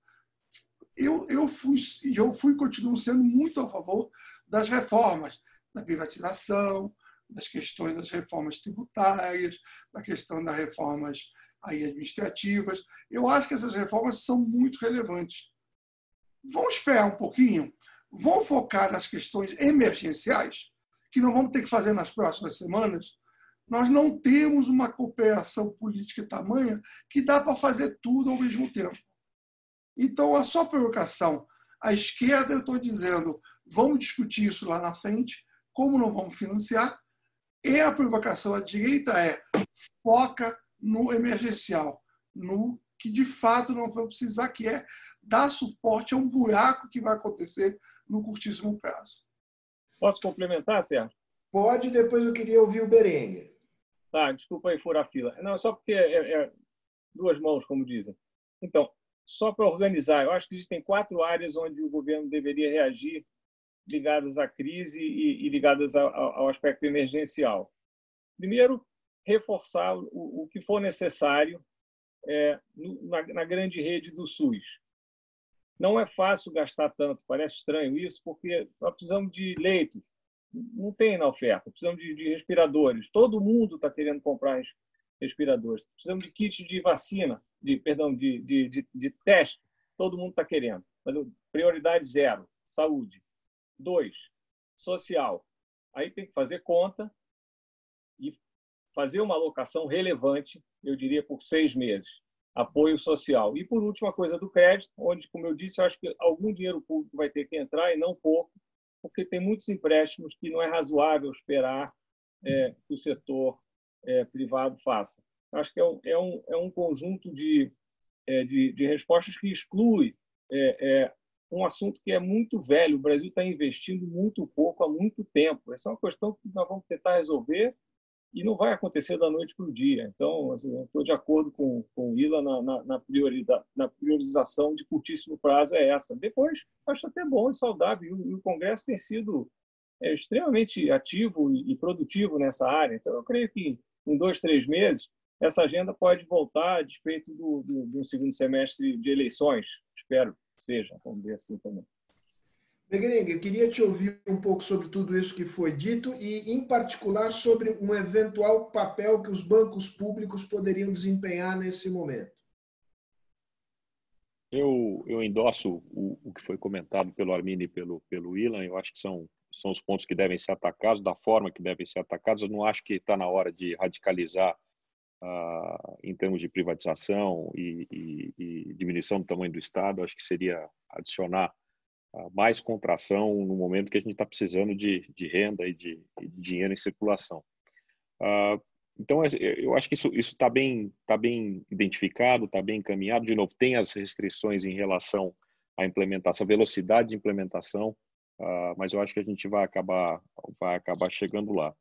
Eu, eu fui eu fui e continuo sendo muito a favor das reformas, da privatização, das questões das reformas tributárias, da questão das reformas aí administrativas. Eu acho que essas reformas são muito relevantes. Vamos esperar um pouquinho vão focar nas questões emergenciais, que não vamos ter que fazer nas próximas semanas, nós não temos uma cooperação política tamanha que dá para fazer tudo ao mesmo tempo. Então, a sua provocação, à esquerda, eu estou dizendo, vamos discutir isso lá na frente, como não vamos financiar, e a provocação à direita é foca no emergencial, no que de fato não vamos precisar, que é dar suporte a um buraco que vai acontecer no curtíssimo prazo. Posso complementar, Sérgio? Pode, depois eu queria ouvir o Berenguer. Tá, desculpa aí furar a fila. Não, só porque é, é duas mãos, como dizem. Então, só para organizar, eu acho que existem quatro áreas onde o governo deveria reagir ligadas à crise e, e ligadas ao, ao, aspecto emergencial. Primeiro, reforçar o, o que for necessário é, na, na grande rede do SUS. Não é fácil gastar tanto, parece estranho isso, porque nós precisamos de leitos, não tem na oferta, precisamos de, de respiradores, todo mundo está querendo comprar respiradores, precisamos de kits de vacina, de perdão, de, de, de, de teste, todo mundo está querendo. Prioridade zero, saúde. Dois, social. Aí tem que fazer conta e fazer uma alocação relevante, eu diria, por seis meses apoio social. E, por último, a coisa do crédito, onde, como eu disse, eu acho que algum dinheiro público vai ter que entrar e não pouco, porque tem muitos empréstimos que não é razoável esperar é, que o setor é, privado faça. Acho que é um, é um, é um conjunto de, é, de, de, respostas que exclui é, é, um assunto que é muito velho. O Brasil está investindo muito pouco há muito tempo. Essa é uma questão que nós vamos tentar resolver e não vai acontecer da noite para o dia. Então, assim, estou de acordo com, com o Ila na, na, na, prioridade, na priorização de curtíssimo prazo é essa. Depois, acho até bom e saudável. E o, e o Congresso tem sido é, extremamente ativo e, e, produtivo nessa área. Então, eu creio que em dois, três meses, essa agenda pode voltar a despeito do, do, do segundo semestre de eleições. Espero seja, vamos dizer assim também. Begrenga, eu queria te ouvir um pouco sobre tudo isso que foi dito e, em particular, sobre um eventual papel que os bancos públicos poderiam desempenhar nesse momento. Eu, eu endosso o, o que foi comentado pelo Armini e pelo, pelo Ilan. Eu acho que são, são os pontos que devem ser atacados, da forma que devem ser atacados. Eu não acho que está na hora de radicalizar em termos de privatização e, e, e diminuição do tamanho do Estado. Acho que seria adicionar mais contração no momento que a gente está precisando de, de renda e de, de, dinheiro em circulação. Uh, então, é, eu acho que isso está bem, tá bem identificado, está bem encaminhado. De novo, tem as restrições em relação à implementação, velocidade de implementação, uh, mas eu acho que a gente vai acabar, vai acabar chegando lá.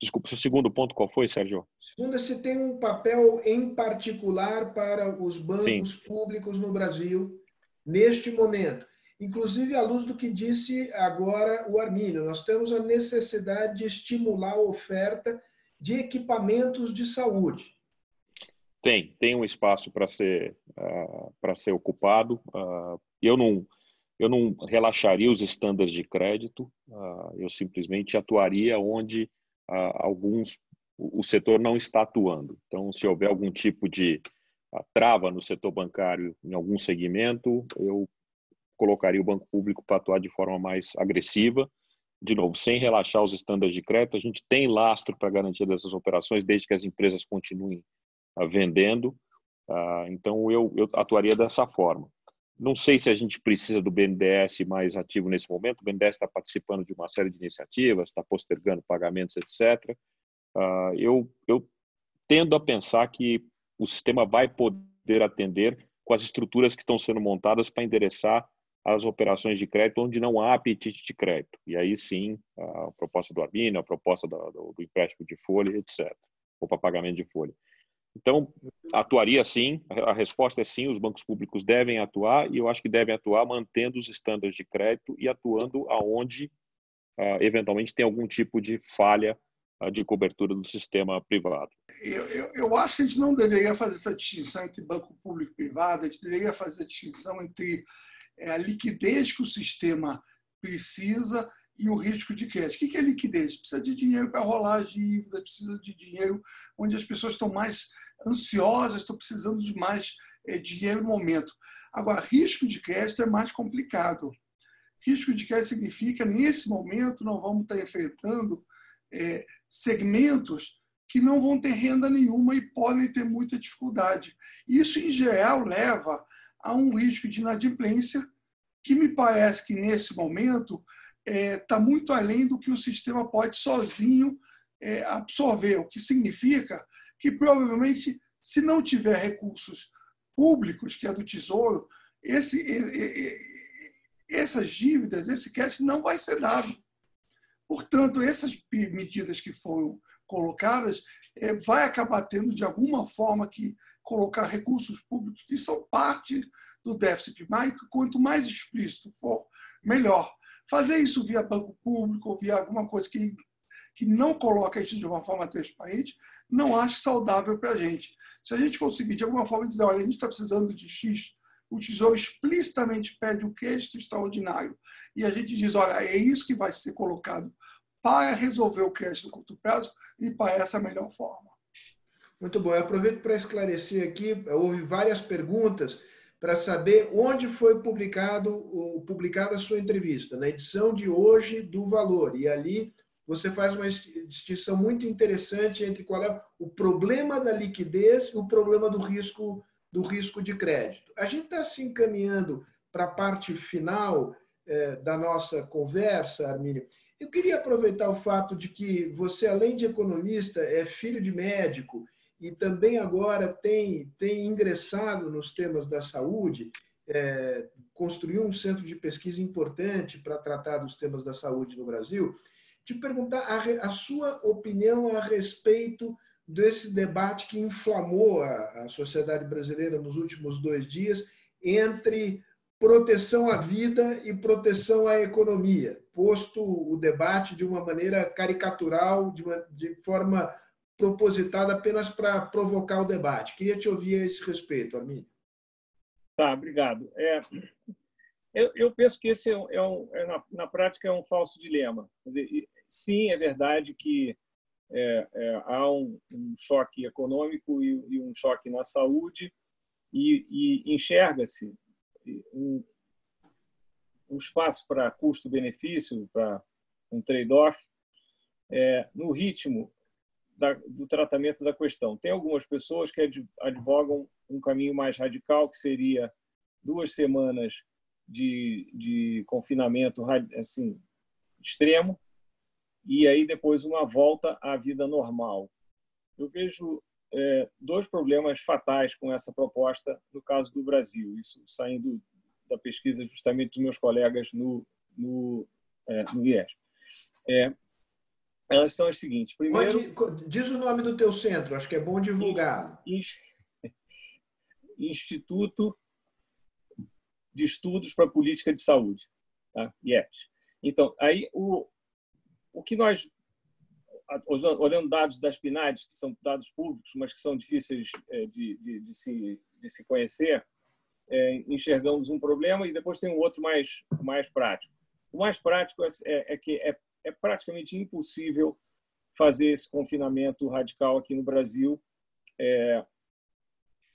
Desculpa, seu segundo ponto qual foi, Sérgio? Segundo, se tem um papel em particular para os bancos Sim. públicos no Brasil neste momento inclusive à luz do que disse agora o Armínio. Nós temos a necessidade de estimular a oferta de equipamentos de saúde. Tem, tem um espaço para ser uh, para ser ocupado. Uh, eu não eu não relaxaria os estándares de crédito. Uh, eu simplesmente atuaria onde alguns o setor não está atuando. Então, se houver algum tipo de trava no setor bancário em algum segmento, eu colocaria o banco público para atuar de forma mais agressiva, de novo, sem relaxar os estándares de crédito. A gente tem lastro para garantia dessas operações, desde que as empresas continuem uh, vendendo. Uh, então, eu, eu atuaria dessa forma. Não sei se a gente precisa do BNDES mais ativo nesse momento. O BNDES está participando de uma série de iniciativas, está postergando pagamentos, etc. Ah, eu, eu tendo a pensar que o sistema vai poder atender com as estruturas que estão sendo montadas para endereçar as operações de crédito onde não há apetite de crédito. E aí sim, a proposta do Arbino, a proposta do, do empréstimo de folha, etc. Ou para pagamento de folha. Então, atuaria sim, a resposta é sim, os bancos públicos devem atuar e eu acho que devem atuar mantendo os estándares de crédito e atuando aonde uh, eventualmente tem algum tipo de falha uh, de cobertura do sistema privado. Eu, eu, eu, acho que a gente não deveria fazer essa distinção entre banco público e privado, a gente deveria fazer a distinção entre é a liquidez que o sistema precisa e o risco de crédito. O que é liquidez? Precisa de dinheiro para rolar a dívida, precisa de dinheiro onde as pessoas estão mais ansiosas, estão precisando de mais é, dinheiro no momento. Agora, risco de crédito é mais complicado. Risco de crédito significa, nesse momento, nós vamos estar enfrentando é, segmentos que não vão ter renda nenhuma e podem ter muita dificuldade. Isso, em geral, leva a um risco de inadimplência que me parece que, nesse momento, está é, tá muito além do que o sistema pode sozinho é, absorver, o que significa que, provavelmente, se não tiver recursos públicos, que é do Tesouro, esse, essas dívidas, esse cash não vai ser dado. Portanto, essas medidas que foram colocadas é, vai acabar tendo, de alguma forma, que colocar recursos públicos que são parte do déficit primário, quanto mais explícito for, melhor. Fazer isso via banco público ou via alguma coisa que, que não coloca isso de uma forma transparente, não acho saudável para a gente. Se a gente conseguir, de alguma forma, dizer, olha, a gente está precisando de X, o Tesouro explicitamente pede o crédito extraordinário, e a gente diz, olha, é isso que vai ser colocado para resolver o crédito no curto prazo, e parece a melhor forma. Muito bom. Eu aproveito para esclarecer aqui, houve várias perguntas para saber onde foi publicado publicada a sua entrevista, na edição de hoje do Valor. E ali você faz uma distinção muito interessante entre qual é o problema da liquidez e o problema do risco do risco de crédito. A gente está se encaminhando para a parte final eh, da nossa conversa, Armínio, Eu queria aproveitar o fato de que você, além de economista, é filho de médico e também agora tem, tem ingressado nos temas da saúde, é, construiu um centro de pesquisa importante para tratar dos temas da saúde no Brasil. Te perguntar a, a sua opinião a respeito desse debate que inflamou a, a sociedade brasileira nos últimos dois dias entre proteção à vida e proteção à economia, posto o debate de uma maneira caricatural, de, uma, de forma propositada apenas para provocar o debate. Queria te ouvir a esse respeito, Arminio. Tá, obrigado. É, eu, eu, penso que esse é, um, é, um, é na, na, prática é um falso dilema. Dizer, sim, é verdade que é, é, há um, um, choque econômico e, e, um choque na saúde e, e enxerga-se um, um espaço para custo-benefício, para um trade-off, é, no ritmo da, do tratamento da questão. Tem algumas pessoas que advogam um caminho mais radical, que seria duas semanas de, de confinamento assim, extremo, e aí depois uma volta à vida normal. Eu vejo é, dois problemas fatais com essa proposta no caso do Brasil, isso saindo da pesquisa justamente dos meus colegas no, no, é, no IES. É, elas são as seguintes. Primeiro, diz o nome do teu centro, acho que é bom divulgar. Instituto de Estudos para a Política de Saúde, tá? IES. Então, aí o, o que nós olhando dados das PNADs, que são dados públicos, mas que são difíceis é, de, de, de, se, de se conhecer, é, enxergamos um problema e depois tem um outro mais, mais prático. O mais prático é, é, é que é, é praticamente impossível fazer esse confinamento radical aqui no Brasil. É,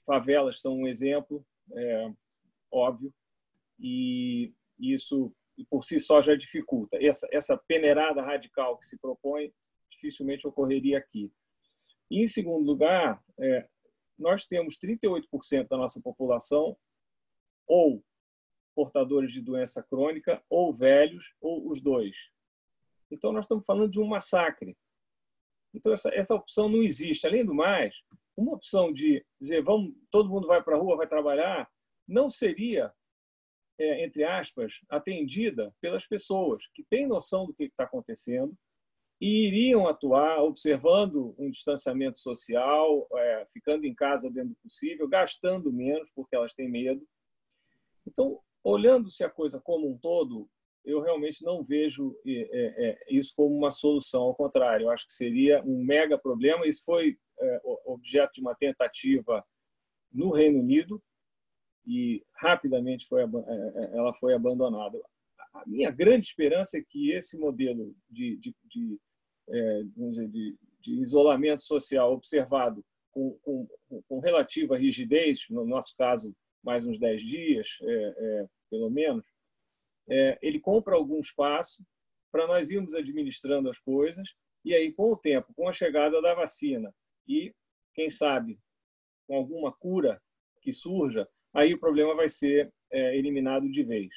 favelas são um exemplo, é, óbvio, e isso por si só já dificulta. Essa, essa peneirada radical que se propõe dificilmente ocorreria aqui. E, em segundo lugar, é, nós temos 38% da nossa população ou portadores de doença crônica, ou velhos, ou os dois. Então, nós estamos falando de um massacre. Então, essa, essa opção não existe. Além do mais, uma opção de dizer vamos, todo mundo vai para a rua, vai trabalhar, não seria, é, entre aspas, atendida pelas pessoas que têm noção do que está acontecendo, e iriam atuar observando um distanciamento social, é, ficando em casa dentro do possível, gastando menos porque elas têm medo. Então, olhando-se a coisa como um todo, eu realmente não vejo é, é, isso como uma solução. Ao contrário, eu acho que seria um mega problema. Isso foi é, objeto de uma tentativa no Reino Unido e rapidamente foi, é, ela foi abandonada. A minha grande esperança é que esse modelo de, de, de é, de, de, isolamento social observado com, com, com, relativa rigidez, no nosso caso, mais uns 10 dias, é, é, pelo menos, é, ele compra algum espaço para nós irmos administrando as coisas e aí, com o tempo, com a chegada da vacina e, quem sabe, com alguma cura que surja, aí o problema vai ser é, eliminado de vez.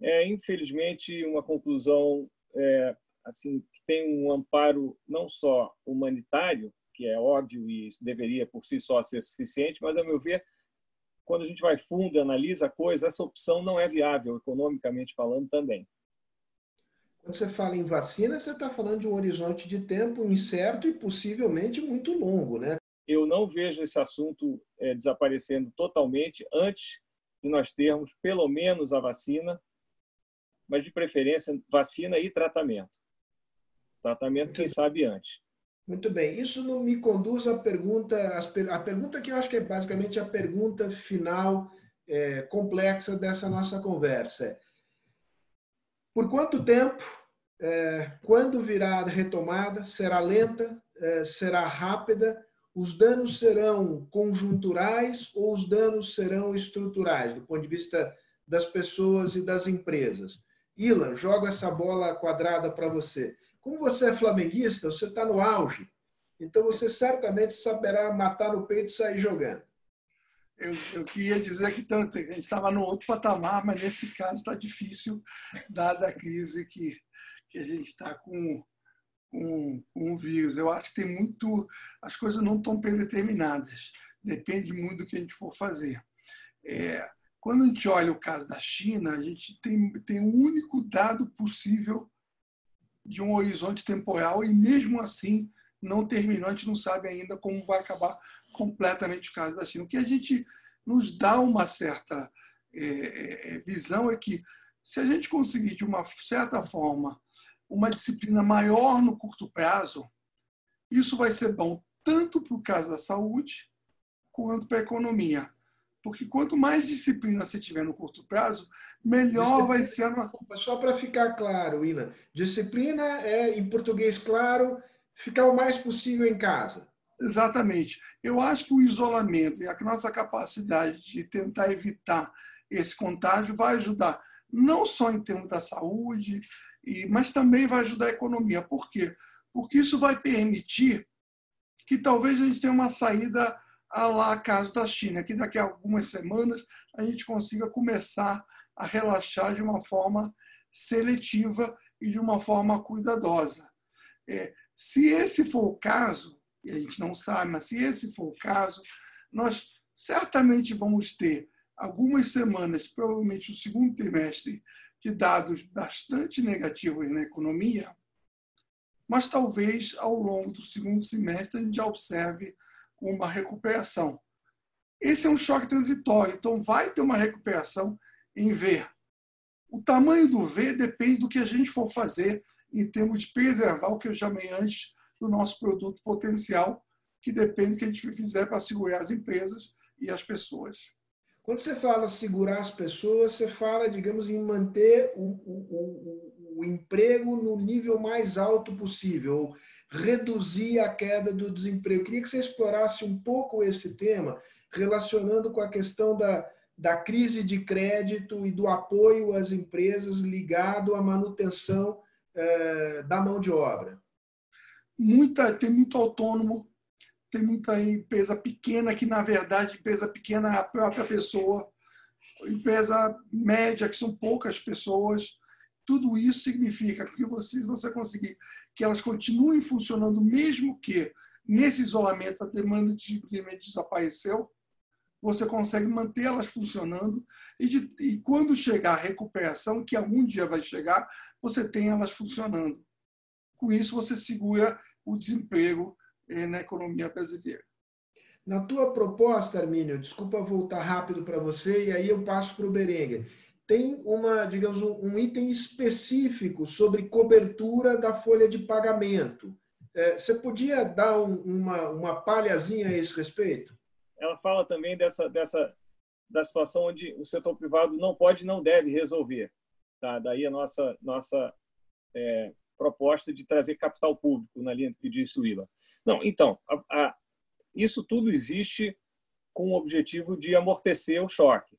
É, infelizmente, uma conclusão é, assim que tem um amparo não só humanitário, que é óbvio e deveria por si só ser suficiente, mas, a meu ver, quando a gente vai fundo e analisa a coisa, essa opção não é viável, economicamente falando também. Quando você fala em vacina, você está falando de um horizonte de tempo incerto e possivelmente muito longo, né? Eu não vejo esse assunto é, desaparecendo totalmente antes de nós termos pelo menos a vacina, mas de preferência vacina e tratamento. Tratamento, quem sabe, antes. Muito bem. Isso me conduz à pergunta, a pergunta que eu acho que é basicamente a pergunta final é, complexa dessa nossa conversa. Por quanto tempo, é, quando virá a retomada, será lenta, é, será rápida? Os danos serão conjunturais ou os danos serão estruturais, do ponto de vista das pessoas e das empresas? Ilan, joga essa bola quadrada para você. Como você é flamenguista, você está no auge. Então você certamente saberá matar no peito e sair jogando. Eu, eu queria dizer que a gente estava no outro patamar, mas nesse caso está difícil, dada a crise que, que a gente está com, o vírus. Eu acho que tem muito. As coisas não estão predeterminadas. Depende muito do que a gente for fazer. É, quando a gente olha o caso da China, a gente tem, tem um único dado possível de um horizonte temporal e, mesmo assim, não terminou. A gente não sabe ainda como vai acabar completamente o caso da China. O que a gente nos dá uma certa é, é visão é que, se a gente conseguir, de uma certa forma, uma disciplina maior no curto prazo, isso vai ser bom tanto para o caso da saúde quanto para a economia. Porque quanto mais disciplina você tiver no curto prazo, melhor vai ser a. Só para ficar claro, Ina, disciplina é, em português claro, ficar o mais possível em casa. Exatamente. Eu acho que o isolamento e a nossa capacidade de tentar evitar esse contágio vai ajudar, não só em termos da saúde, mas também vai ajudar a economia. Por quê? Porque isso vai permitir que talvez a gente tenha uma saída a lá caso da China, que daqui a algumas semanas a gente consiga começar a relaxar de uma forma seletiva e de uma forma cuidadosa. É, se esse for o caso, e a gente não sabe, mas se esse for o caso, nós certamente vamos ter algumas semanas, provavelmente o segundo trimestre, de dados bastante negativos na economia, mas talvez ao longo do segundo semestre a gente já observe uma recuperação. Esse é um choque transitório, então vai ter uma recuperação em V. O tamanho do V depende do que a gente for fazer em termos de preservar o que eu chamei antes do nosso produto potencial, que depende do que a gente fizer para segurar as empresas e as pessoas. Quando você fala segurar as pessoas, você fala, digamos, em manter o, o, o, o emprego no nível mais alto possível, reduzir a queda do desemprego. Eu queria que você explorasse um pouco esse tema, relacionando com a questão da, da crise de crédito e do apoio às empresas ligado à manutenção eh, da mão de obra. Muita, tem muito autônomo, tem muita empresa pequena que, na verdade, empresa pequena é a própria pessoa, empresa média, que são poucas pessoas, tudo isso significa que você, você conseguir que elas continuem funcionando, mesmo que nesse isolamento a demanda de simplesmente desapareceu, você consegue mantê-las funcionando. E, de, e, quando chegar a recuperação, que algum dia vai chegar, você tem elas funcionando. Com isso, você segura o desemprego na economia brasileira. Na tua proposta, Armínio, desculpa voltar rápido para você e aí eu passo para o Berenguer tem uma, digamos, um item específico sobre cobertura da folha de pagamento. É, você podia dar um, uma, uma palhazinha a esse respeito? Ela fala também dessa, dessa da situação onde o setor privado não pode não deve resolver. Tá? Daí a nossa, nossa é, proposta de trazer capital público na linha do que disse o Ila. Não, então, a, a, isso tudo existe com o objetivo de amortecer o choque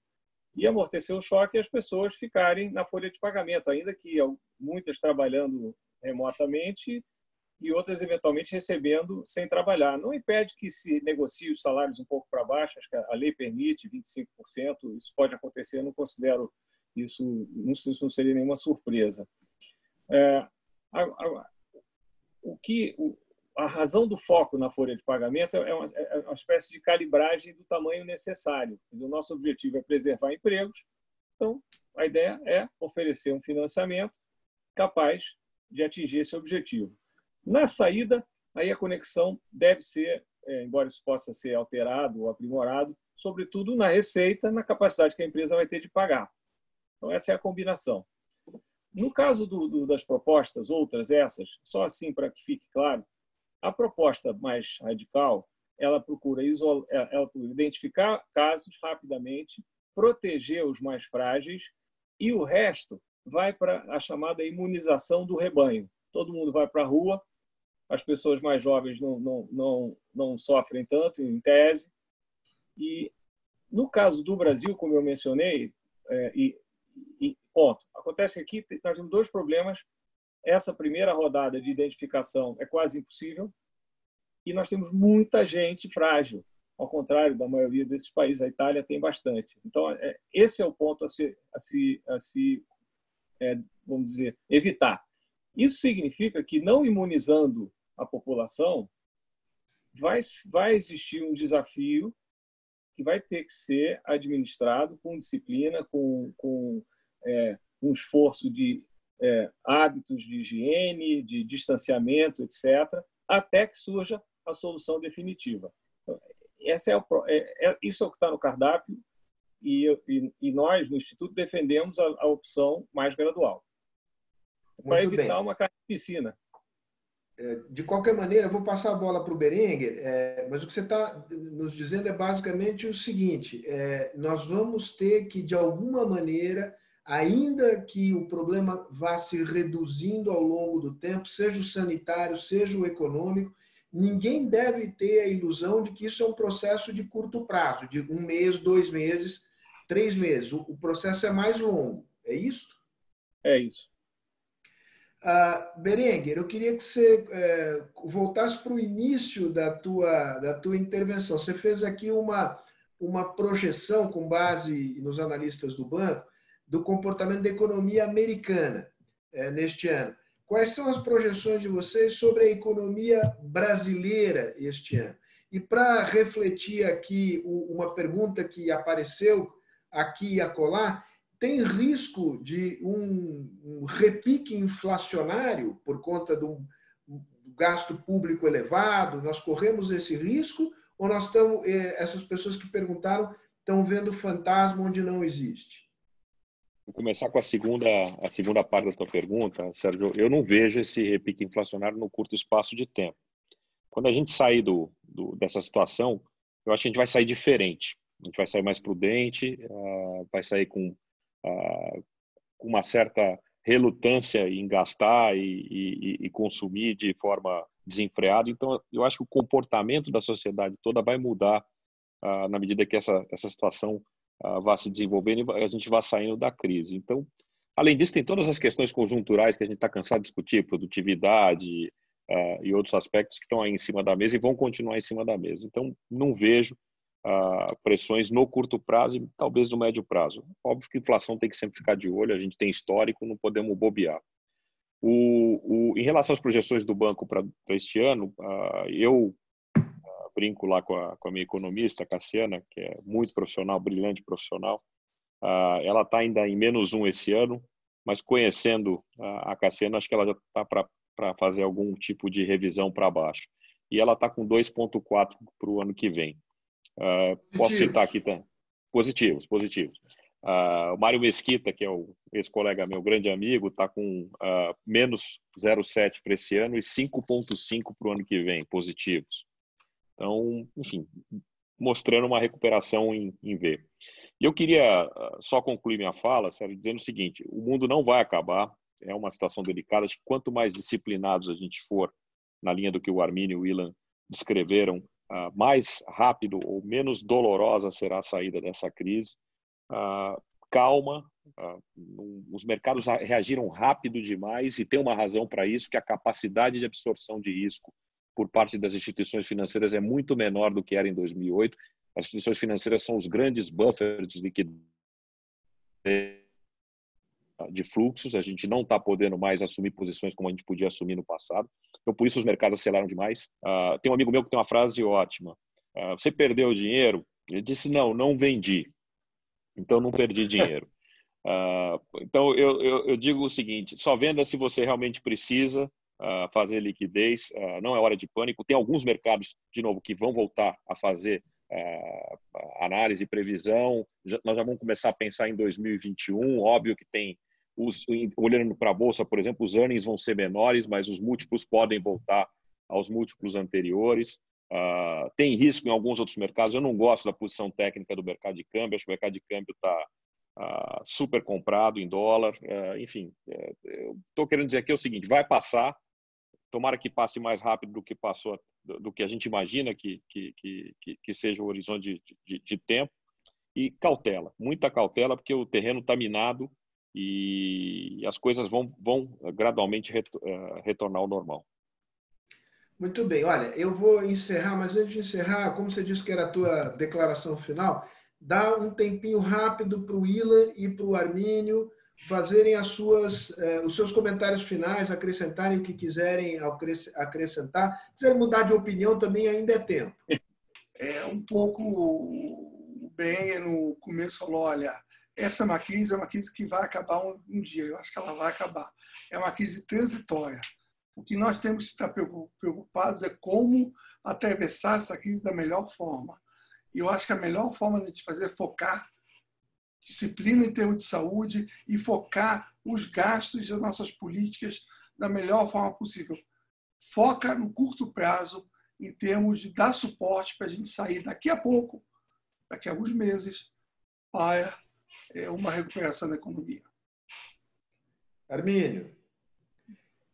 e amortecer o choque e as pessoas ficarem na folha de pagamento, ainda que muitas trabalhando remotamente e outras eventualmente recebendo sem trabalhar. Não impede que se negocie os salários um pouco para baixo, acho que a lei permite 25%, isso pode acontecer, não considero isso, isso não seria nenhuma surpresa. É, a, a, o que a razão do foco na folha de pagamento é uma, é uma espécie de calibragem do tamanho necessário. O nosso objetivo é preservar empregos, então a ideia é oferecer um financiamento capaz de atingir esse objetivo. Na saída, aí a conexão deve ser, é, embora isso possa ser alterado ou aprimorado, sobretudo na receita, na capacidade que a empresa vai ter de pagar. Então essa é a combinação. No caso do, do, das propostas, outras essas, só assim para que fique claro, a proposta mais radical, ela procura, é, ela procura identificar casos rapidamente, proteger os mais frágeis e o resto vai para a chamada imunização do rebanho. Todo mundo vai para a rua, as pessoas mais jovens não, não, não, não sofrem tanto, em tese. E no caso do Brasil, como eu mencionei, é, e, e ponto, acontece aqui, nós temos dois problemas essa primeira rodada de identificação é quase impossível e nós temos muita gente frágil, ao contrário da maioria desses países. A Itália tem bastante. Então, é, esse é o ponto a se, a se, a se é, vamos dizer, evitar. Isso significa que, não imunizando a população, vai, vai existir um desafio que vai ter que ser administrado com disciplina, com, com é, um esforço de é, hábitos de higiene, de distanciamento, etc., até que surja a solução definitiva. Então, essa é, o, é, é isso é o que está no cardápio e, e, e, nós, no Instituto, defendemos a, a opção mais gradual para evitar bem. uma piscina. É, de qualquer maneira, eu vou passar a bola para o Berenguer, é, mas o que você está nos dizendo é basicamente o seguinte: é, nós vamos ter que, de alguma maneira, ainda que o problema vá se reduzindo ao longo do tempo, seja o sanitário, seja o econômico, ninguém deve ter a ilusão de que isso é um processo de curto prazo, de um mês, dois meses, três meses. O, processo é mais longo. É isso? É isso. Uh, Berenguer, eu queria que você é, voltasse para o início da tua, da tua intervenção. Você fez aqui uma, uma projeção com base nos analistas do banco do comportamento da economia americana é, neste ano. Quais são as projeções de vocês sobre a economia brasileira este ano? E para refletir aqui uma pergunta que apareceu aqui e acolá, tem risco de um, repique inflacionário por conta do, do, gasto público elevado? Nós corremos esse risco ou nós estamos, eh, essas pessoas que perguntaram estão vendo fantasma onde não existe? Vou começar com a segunda, a segunda parte da tua pergunta, Sérgio. Eu não vejo esse repique inflacionário no curto espaço de tempo. Quando a gente sair do, do, dessa situação, eu acho que a gente vai sair diferente. A gente vai sair mais prudente, uh, vai sair com, uh, uma certa relutância em gastar e, e, e, consumir de forma desenfreada. Então, eu acho que o comportamento da sociedade toda vai mudar uh, na medida que essa, essa situação uh, vá se desenvolvendo e a gente vá saindo da crise. Então, além disso, tem todas as questões conjunturais que a gente está cansado de discutir, produtividade uh, e outros aspectos que estão aí em cima da mesa e vão continuar em cima da mesa. Então, não vejo uh, pressões no curto prazo e talvez no médio prazo. Óbvio que a inflação tem que sempre ficar de olho, a gente tem histórico, não podemos bobear. O, o, em relação às projeções do banco para este ano, eu brinco lá com a, com a minha economista, Cassiana, que é muito profissional, brilhante profissional. Uh, ela está ainda em menos um esse ano, mas conhecendo a, a Cassiana, acho que ela já está para fazer algum tipo de revisão para baixo. E ela está com 2,4 para o ano que vem. Uh, posso citar aqui também. Positivos, positivos. Uh, o Mário Mesquita, que é o ex-colega meu, grande amigo, está com uh, menos 0,7 para esse ano e 5,5 para o ano que vem, positivos. Então, enfim, mostrando uma recuperação em, em V. E eu queria ah, só concluir minha fala, Sérgio, dizendo o seguinte: o mundo não vai acabar, é uma situação delicada. Acho que quanto mais disciplinados a gente for na linha do que o Arminio e o Ilan descreveram, ah, mais rápido ou menos dolorosa será a saída dessa crise. Ah, calma, os mercados reagiram rápido demais e tem uma razão para isso, que a capacidade de absorção de risco por parte das instituições financeiras é muito menor do que era em 2008. As instituições financeiras são os grandes buffers de liquidez de fluxos, a gente não está podendo mais assumir posições como a gente podia assumir no passado. Então, por isso, os mercados aceleraram demais. Uh, tem um amigo meu que tem uma frase ótima. Uh, você perdeu dinheiro? Ele disse, não, não vendi. Então, não perdi dinheiro. Uh, [laughs] então, eu, eu, eu, digo o seguinte, só venda se você realmente precisa, uh, fazer liquidez, uh, não é hora de pânico. Tem alguns mercados, de novo, que vão voltar a fazer uh, análise e previsão. Já, nós já vamos começar a pensar em 2021. Óbvio que tem, os, olhando para a bolsa, por exemplo, os earnings vão ser menores, mas os múltiplos podem voltar aos múltiplos anteriores. Uh, tem risco em alguns outros mercados. Eu não gosto da posição técnica do mercado de câmbio. Acho que o mercado de câmbio está uh, super comprado em dólar. Uh, enfim, eu estou querendo dizer aqui o seguinte: vai passar tomara que passe mais rápido do que passou, do que a gente imagina que, que, que, que seja o horizonte de, de, de, tempo. E cautela, muita cautela, porque o terreno está minado e as coisas vão, vão gradualmente eh, retornar ao normal. Muito bem, olha, eu vou encerrar, mas antes de encerrar, como você disse que era a tua declaração final, dá um tempinho rápido para o Ilan e para o Armínio fazerem as suas, eh, os seus comentários finais, acrescentarem o que quiserem acrescentar. Quiserem mudar de opinião também ainda é tempo. É um pouco o Ben no começo falou, olha, essa é uma crise é uma crise que vai acabar um, um dia. Eu acho que ela vai acabar. É uma crise transitória. O que nós temos que estar preocupados é como atravessar essa crise da melhor forma. E eu acho que a melhor forma de a gente fazer é focar disciplina em termos de saúde e focar os gastos das nossas políticas da melhor forma possível. Foca no curto prazo em termos de dar suporte para a gente sair daqui a pouco, daqui a alguns meses, para é, uma recuperação da economia. Armínio,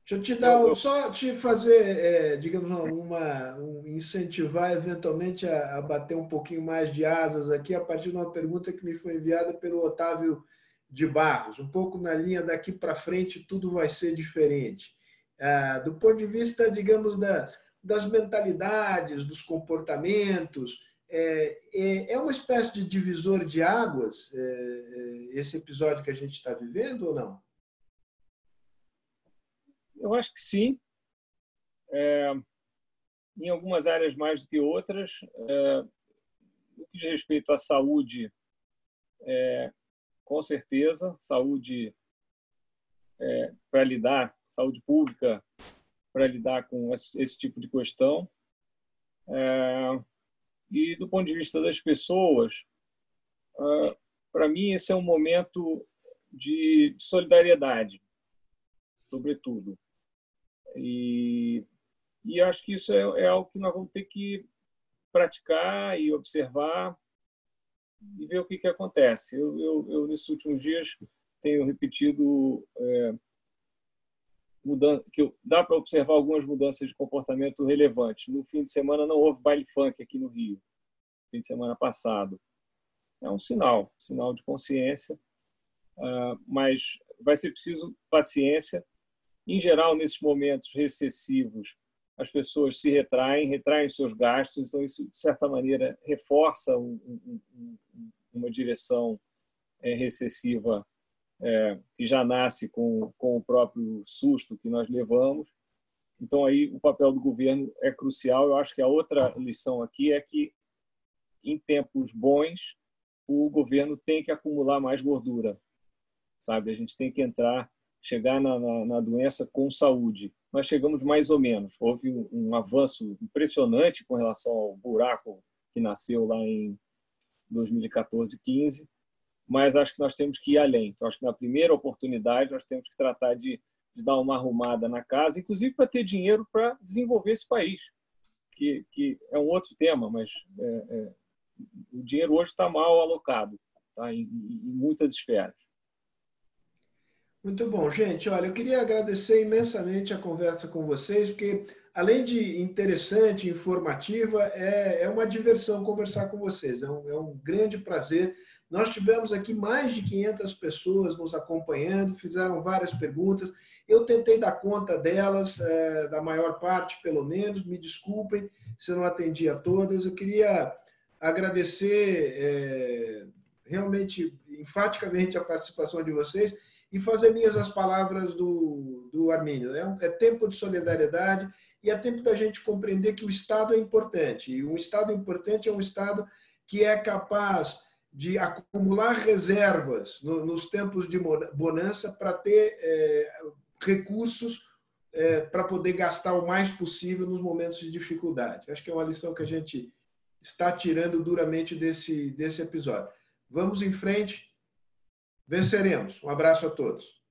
Deixa eu te dar, só te fazer, é, digamos, uma, um, incentivar eventualmente a, a, bater um pouquinho mais de asas aqui a partir de uma pergunta que me foi enviada pelo Otávio de Barros. Um pouco na linha daqui para frente, tudo vai ser diferente. Ah, do ponto de vista, digamos, da, das mentalidades, dos comportamentos, é, é, é uma espécie de divisor de águas é, é esse episódio que a gente está vivendo ou não? Eu acho que sim. É, em algumas áreas mais do que outras. É, no que diz respeito à saúde, é, com certeza, saúde é, para lidar, saúde pública para lidar com esse, esse, tipo de questão. É, e do ponto de vista das pessoas, é, para mim esse é um momento de solidariedade, sobretudo. E, e acho que isso é, é algo que nós vamos ter que praticar e observar e ver o que, que acontece. Eu, eu, eu nesses últimos dias, tenho repetido é, que dá para observar algumas mudanças de comportamento relevantes. No fim de semana não houve baile funk aqui no Rio, fim de semana passado. É um sinal, sinal de consciência, uh, mas vai ser preciso paciência em geral, nesses momentos recessivos, as pessoas se retraem, retraem seus gastos, então isso, de certa maneira, reforça um, um, uma direção é, recessiva é, que já nasce com, com o próprio susto que nós levamos. Então, aí o papel do governo é crucial. Eu acho que a outra lição aqui é que, em tempos bons, o governo tem que acumular mais gordura, sabe? A gente tem que entrar chegar na, na, na, doença com saúde. Nós chegamos mais ou menos. Houve um, um, avanço impressionante com relação ao buraco que nasceu lá em 2014, 15, mas acho que nós temos que ir além. Então, acho que na primeira oportunidade nós temos que tratar de, de dar uma arrumada na casa, inclusive para ter dinheiro para desenvolver esse país, que, que é um outro tema, mas é, é, o dinheiro hoje está mal alocado tá? em, em muitas esferas. Muito bom, gente. Olha, eu queria agradecer imensamente a conversa com vocês, porque além de interessante, informativa, é, é uma diversão conversar com vocês. É um, é um grande prazer. Nós tivemos aqui mais de 500 pessoas nos acompanhando, fizeram várias perguntas. Eu tentei dar conta delas, é, da maior parte, pelo menos. Me desculpem se eu não atendi a todas. Eu queria agradecer é, realmente, enfaticamente, a participação de vocês e fazer minhas as palavras do, do Armínio. É, é tempo de solidariedade e é tempo da gente compreender que o Estado é importante. E um Estado importante é um Estado que é capaz de acumular reservas no, nos tempos de bonança para ter é, recursos é, para poder gastar o mais possível nos momentos de dificuldade. Acho que é uma lição que a gente está tirando duramente desse, desse episódio. Vamos em frente Venceremos. Um abraço a todos.